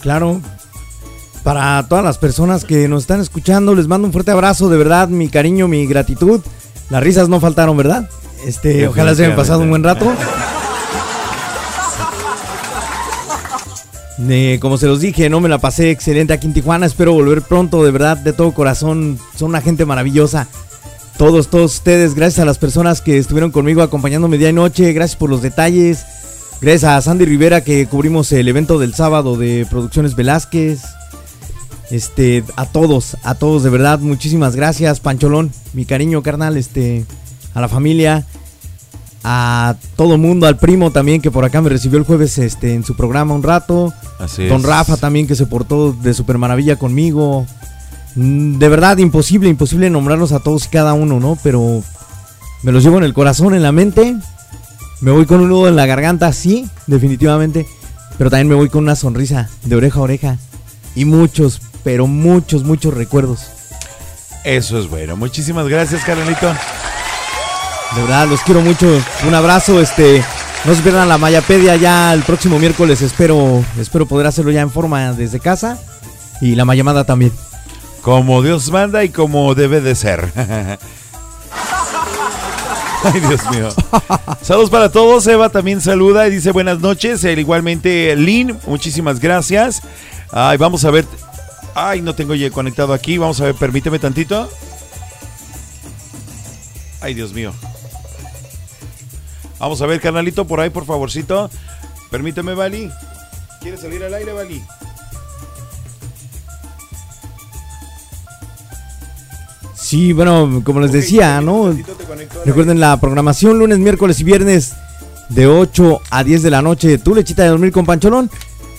Claro. Para todas las personas que nos están escuchando, les mando un fuerte abrazo, de verdad, mi cariño, mi gratitud. Las risas no faltaron, ¿verdad? Este, ojalá se hayan pasado un buen rato. Eh, como se los dije, no me la pasé excelente aquí en Tijuana. Espero volver pronto, de verdad, de todo corazón. Son una gente maravillosa. Todos, todos ustedes, gracias a las personas que estuvieron conmigo acompañándome día y noche. Gracias por los detalles. Gracias a Sandy Rivera que cubrimos el evento del sábado de Producciones Velázquez. Este, a todos, a todos, de verdad, muchísimas gracias, Pancholón, mi cariño, carnal, este, a la familia, a todo mundo, al primo también que por acá me recibió el jueves este, en su programa un rato. Así Don es. Rafa también que se portó de super maravilla conmigo. Mm, De verdad, imposible, imposible nombrarlos a todos y cada uno, ¿no? Pero me los llevo en el corazón, en la mente. Me voy con un nudo en la garganta, sí, definitivamente. Pero también me voy con una sonrisa de oreja a oreja. Y muchos, pero muchos, muchos recuerdos. Eso es bueno. Muchísimas gracias, carnalito. De verdad, los quiero mucho. Un abrazo, este. No se pierdan la Mayapedia ya el próximo miércoles. Espero, espero poder hacerlo ya en forma desde casa. Y la Mayamada también. Como Dios manda y como debe de ser. Ay, Dios mío. Saludos para todos. Eva también saluda y dice buenas noches. El, igualmente, Lynn, muchísimas gracias. Ay, vamos a ver. Ay, no tengo ya conectado aquí. Vamos a ver, permíteme tantito. Ay, Dios mío. Vamos a ver, carnalito, por ahí, por favorcito. Permíteme, Vali. ¿Quieres salir al aire, Vali? Sí, bueno, como les decía, ¿no? Recuerden la programación lunes, miércoles y viernes de 8 a 10 de la noche. Tu lechita de dormir con Pancholón.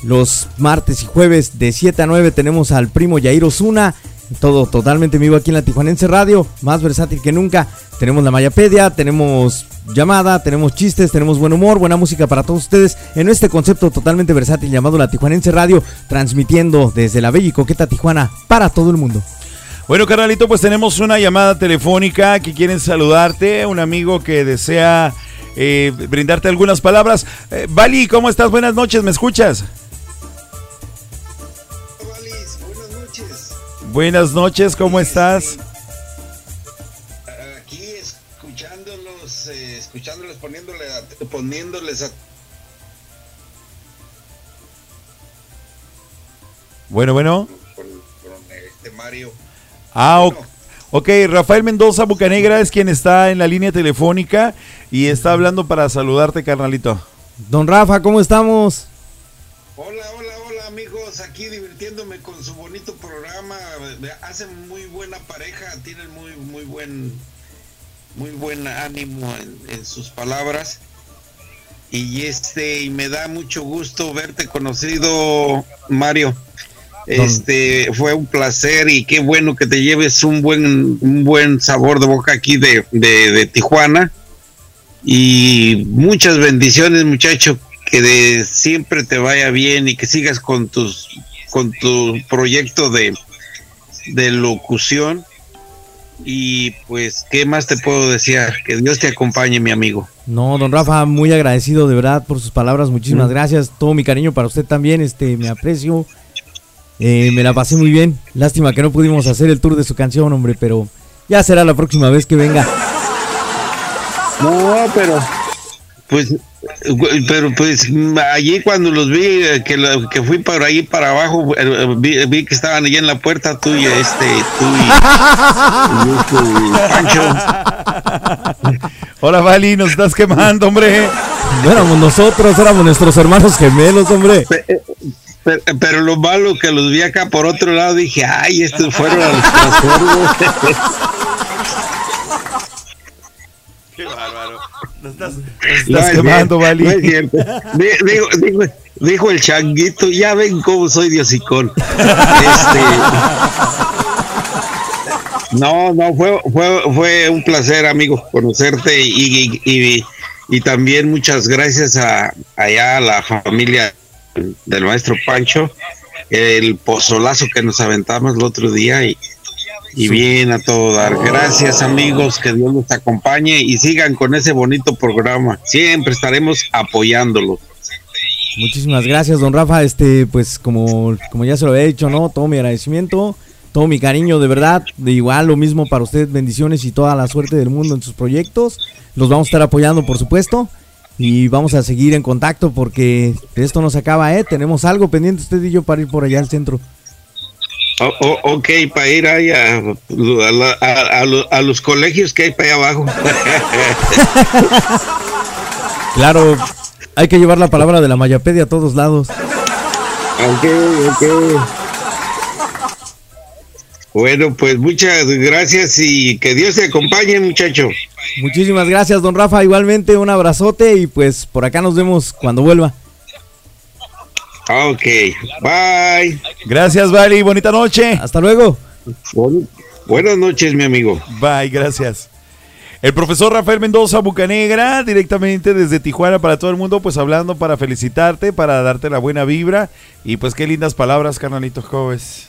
Los martes y jueves de 7 a 9 tenemos al primo Yair Osuna. Todo totalmente vivo aquí en la Tijuanense Radio. Más versátil que nunca. Tenemos la Mayapedia, tenemos llamada, tenemos chistes, tenemos buen humor, buena música para todos ustedes. En este concepto totalmente versátil llamado la Tijuanense Radio. Transmitiendo desde la bella y coqueta Tijuana para todo el mundo. Bueno, carnalito, pues tenemos una llamada telefónica que quieren saludarte, un amigo que desea eh, brindarte algunas palabras. Eh, Vali, ¿cómo estás? Buenas noches, ¿me escuchas? Buenas noches, ¿cómo estás? Aquí escuchándolos, eh, escuchándoles, poniéndole a- poniéndoles a Bueno, bueno. este Mario. Ah, ok, Rafael Mendoza Bucanegra es quien está en la línea telefónica y está hablando para saludarte, carnalito. Don Rafa, ¿cómo estamos? Hola, hola, hola amigos, aquí divirtiéndome con su bonito programa. Hacen muy buena pareja, tienen muy, muy buen, muy buen ánimo en, en sus palabras. Y este, y me da mucho gusto verte conocido, Mario. Este fue un placer y qué bueno que te lleves un buen, un buen sabor de boca aquí de, de, de Tijuana. Y muchas bendiciones, muchacho, que de siempre te vaya bien y que sigas con tus con tu proyecto de, de locución. Y pues, ¿qué más te puedo desear? Que Dios te acompañe, mi amigo. No, don Rafa, muy agradecido de verdad por sus palabras. Muchísimas Mm. gracias. Todo mi cariño para usted también. Este, me aprecio. Eh, me la pasé muy bien. Lástima que no pudimos hacer el tour de su canción, hombre, pero ya será la próxima vez que venga. No, pero pues pero pues allí cuando los vi eh, que, lo- que fui por ahí para abajo eh, vi, vi que estaban allí en la puerta tuya este tú y, y este, Pancho Hola, Vali, nos estás quemando, hombre. No éramos nosotros, éramos nuestros hermanos gemelos, hombre. pero, pero lo malo que los vi acá por otro lado dije ay estos fueron a los Transformers". Qué bárbaro. Estás, estás quemando, Vali. no Dijo, dijo- dijo el changuito, ya ven cómo soy de hocicón. Este, no, no, fue, fue, fue un placer, amigo, conocerte y, y, y- y también muchas gracias a allá a la familia del maestro Pancho, el pozolazo que nos aventamos el otro día y, y bien a todo dar. Gracias amigos, que Dios los acompañe y sigan con ese bonito programa. Siempre estaremos apoyándolo. Muchísimas gracias, don Rafa. Este, pues como, como ya se lo había dicho, ¿no? Todo mi agradecimiento, todo mi cariño, de verdad. De igual lo mismo para usted, bendiciones y toda la suerte del mundo en sus proyectos. Los vamos a estar apoyando, por supuesto. Y vamos a seguir en contacto porque esto no se acaba, ¿eh? Tenemos algo pendiente usted y yo para ir por allá al centro. O- o- ok, para ir ahí a, a a- a los colegios que hay para allá abajo. Claro, hay que llevar la palabra de la Mayapedia a todos lados. Ok, ok. Bueno, pues muchas gracias y que Dios te acompañe, muchacho. Muchísimas gracias, don Rafa. Igualmente, un abrazote y pues por acá nos vemos cuando vuelva. Ok, bye. Gracias, Vali. Bonita noche. Hasta luego. buenas noches, mi amigo. Bye, gracias. El profesor Rafael Mendoza Bucanegra, directamente desde Tijuana para todo el mundo, pues hablando para felicitarte, para darte la buena vibra. Y pues qué lindas palabras, carnalitos jóvenes.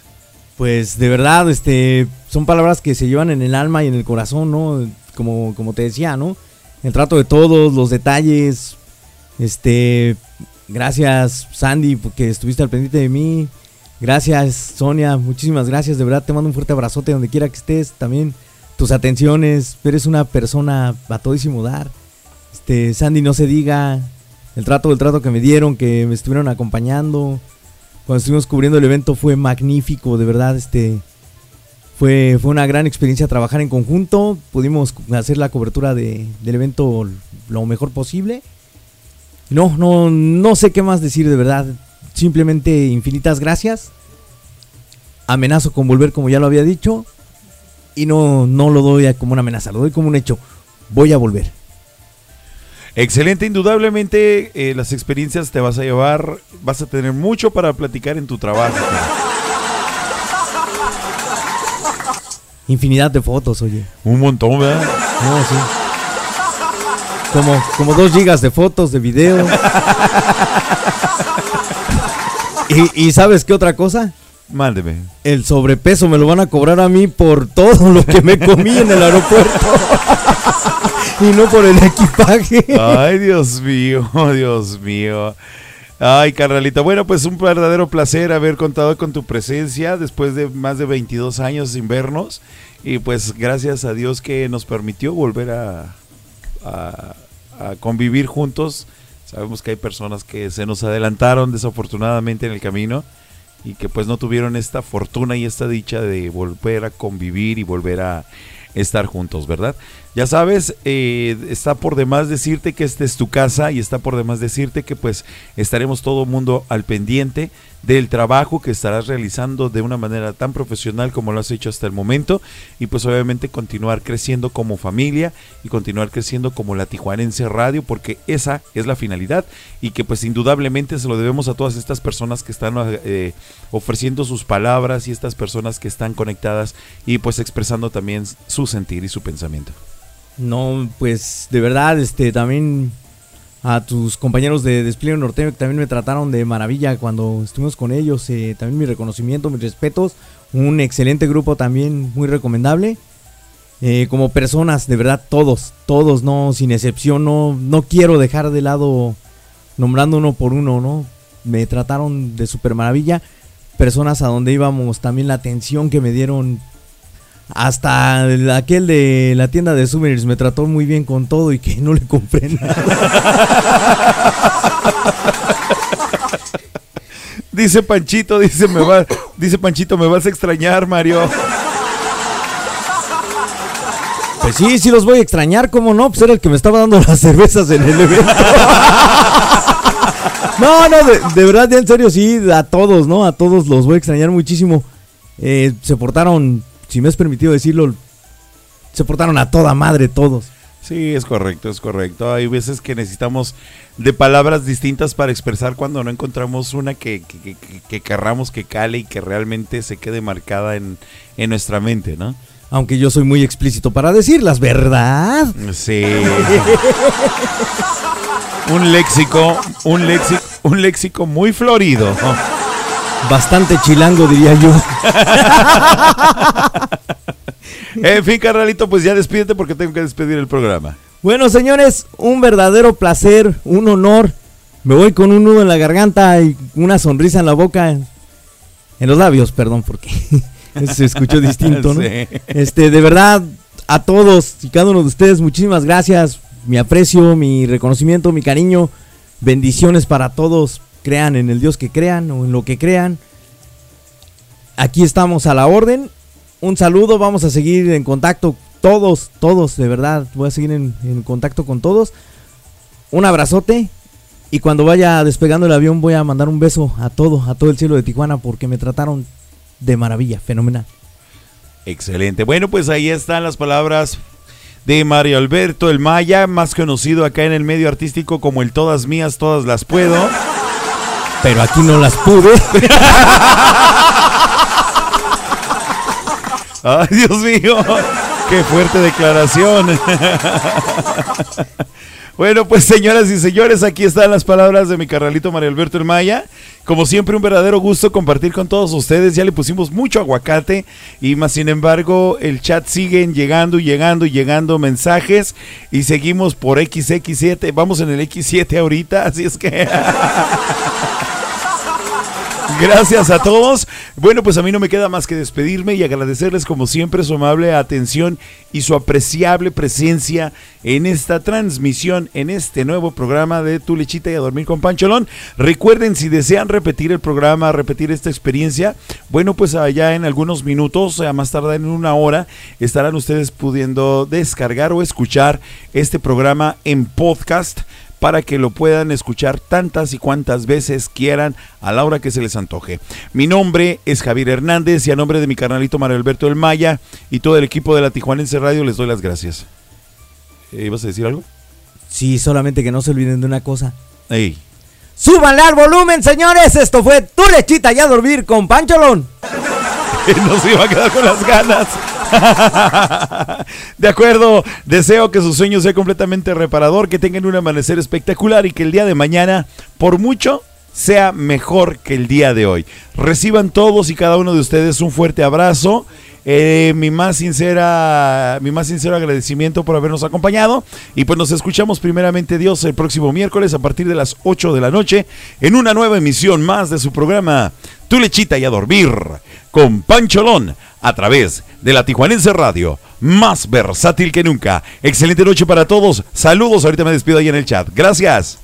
Pues de verdad, este, son palabras que se llevan en el alma y en el corazón, ¿no? Como, como te decía, ¿no? El trato de todos, los detalles. Este, gracias Sandy porque estuviste al pendiente de mí. Gracias Sonia, muchísimas gracias, de verdad te mando un fuerte abrazote donde quiera que estés. También tus atenciones, eres una persona a todísimo dar. Este, Sandy, no se diga el trato, el trato que me dieron, que me estuvieron acompañando. Cuando estuvimos cubriendo el evento fue magnífico, de verdad, este fue, fue una gran experiencia trabajar en conjunto. Pudimos hacer la cobertura de- del evento lo mejor posible. No, no, no sé qué más decir de verdad. Simplemente infinitas gracias. Amenazo con volver como ya lo había dicho. Y no, no lo doy como una amenaza, lo doy como un hecho. Voy a volver. Excelente, indudablemente eh, las experiencias te vas a llevar, vas a tener mucho para platicar en tu trabajo. Infinidad de fotos, oye. Un montón, ¿verdad? No, sí. Como, como dos gigas de fotos, de video. y, y ¿sabes qué otra cosa? Mándeme. El sobrepeso me lo van a cobrar a mí por todo lo que me comí en el aeropuerto. y no por el equipaje. Ay, Dios mío, Dios mío. Ay, carnalita. Bueno, pues un verdadero placer haber contado con tu presencia después de más de 22 años sin vernos. Y pues gracias a Dios que nos permitió volver a, a- a convivir juntos. Sabemos que hay personas que se nos adelantaron desafortunadamente en el camino y que pues no tuvieron esta fortuna y esta dicha de volver a convivir y volver a estar juntos, ¿verdad? Ya sabes, eh, está por demás decirte que esta es tu casa y está por demás decirte que pues estaremos todo mundo al pendiente del trabajo que estarás realizando de una manera tan profesional como lo has hecho hasta el momento y pues obviamente continuar creciendo como familia y continuar creciendo como la Tijuanense Radio porque esa es la finalidad y que pues indudablemente se lo debemos a todas estas personas que están eh, ofreciendo sus palabras y estas personas que están conectadas y pues expresando también su sentir y su pensamiento. No, pues de verdad, este, también a tus compañeros de Despliegue Norteño que también me trataron de maravilla cuando estuvimos con ellos. eh, también mi reconocimiento, mis respetos. Un excelente grupo también, muy recomendable. Eh, como personas, de verdad, todos, todos, no, sin excepción, no, no quiero dejar de lado nombrando uno por uno, ¿no? Me trataron de super maravilla. Personas a donde íbamos, también la atención que me dieron hasta el- aquel de la tienda de souvenirs me trató muy bien con todo y que no le compré nada. Dice Panchito, dice me va, dice Panchito, me vas a extrañar, Mario. Pues sí, sí los voy a extrañar, ¿cómo no? Pues era el que me estaba dando las cervezas en el evento. No, no, de, de verdad, ya en serio, sí, a todos, ¿no? A todos los voy a extrañar muchísimo. Eh, se portaron, si me es permitido decirlo, se portaron a toda madre todos. Sí, es correcto, es correcto. Hay veces que necesitamos de palabras distintas para expresar cuando no encontramos una que, que, que- que- que querramos que cale y que realmente se quede marcada en, en nuestra mente, ¿no? Aunque yo soy muy explícito para decirlas, ¿verdad? Sí. un léxico, un léxico, un léxico muy florido. Bastante chilango, diría yo. en fin, carnalito, pues ya despídete porque tengo que despedir el programa. Bueno, señores, un verdadero placer, un honor. Me voy con un nudo en la garganta y una sonrisa en la boca. En los labios, perdón, porque se escuchó distinto, ¿no? Sí. Este, de verdad, a todos y cada uno de ustedes, muchísimas gracias. Mi aprecio, mi reconocimiento, mi cariño. Bendiciones para todos. Crean en el Dios que crean o en lo que crean. Aquí estamos a la orden. Un saludo, vamos a seguir en contacto todos, todos, de verdad. Voy a seguir en, en contacto con todos. Un abrazote. Y cuando vaya despegando el avión voy a mandar un beso a todo, a todo el cielo de Tijuana porque me trataron de maravilla, fenomenal. Excelente. Bueno, pues ahí están las palabras de Mario Alberto el Maya, más conocido acá en el medio artístico como el Todas Mías, Todas Las Puedo. Pero aquí no las pude. Ay, Dios mío. Qué fuerte declaración. Bueno, pues señoras y señores, aquí están las palabras de mi carnalito Mario Alberto El Maya. Como siempre, un verdadero gusto compartir con todos ustedes. Ya le pusimos mucho aguacate y más sin embargo, el chat siguen llegando y llegando y llegando mensajes y seguimos por XX7. Vamos en el X7 ahorita, así es que... Gracias a todos. Bueno, pues a mí no me queda más que despedirme y agradecerles como siempre su amable atención y su apreciable presencia en esta transmisión, en este nuevo programa de Tu Lechita y a Dormir con Pancholón. Recuerden, si desean repetir el programa, repetir esta experiencia, bueno, pues allá en algunos minutos, a más tardar en una hora, estarán ustedes pudiendo descargar o escuchar este programa en podcast para que lo puedan escuchar tantas y cuantas veces quieran a la hora que se les antoje. Mi nombre es Javier Hernández y a nombre de mi carnalito Mario Alberto El Maya y todo el equipo de la Tijuanense Radio les doy las gracias. Eh, ¿Ibas a decir algo? Sí, solamente que no se olviden de una cosa. Ey. ¡Súbanle al volumen, señores! Esto fue Tu Lechita y a Dormir con Pancholón. no se iba a quedar con las ganas. De acuerdo, deseo que su sueño sea completamente reparador, que tengan un amanecer espectacular y que el día de mañana, por mucho, sea mejor que el día de hoy. Reciban todos y cada uno de ustedes un fuerte abrazo. Eh, mi más sincera, mi más sincero agradecimiento por habernos acompañado. Y pues nos escuchamos primeramente Dios el próximo miércoles a partir de las 8 de la noche en una nueva emisión más de su programa Tu Lechita y a Dormir con Pancholón a través de la Tijuanense Radio, más versátil que nunca. Excelente noche para todos. Saludos, ahorita me despido ahí en el chat. Gracias.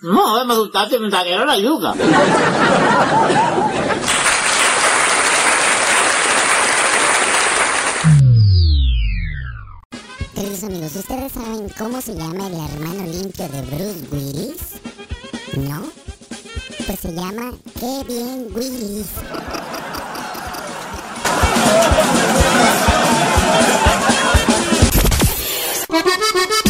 No, me asustaste, me saquearon la yuca. Queridos amigos, ¿ustedes saben cómo se llama el hermano limpio de Bruce Willis? ¿No? Pues se llama bien Willis.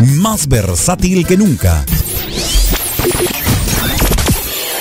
más versátil que nunca.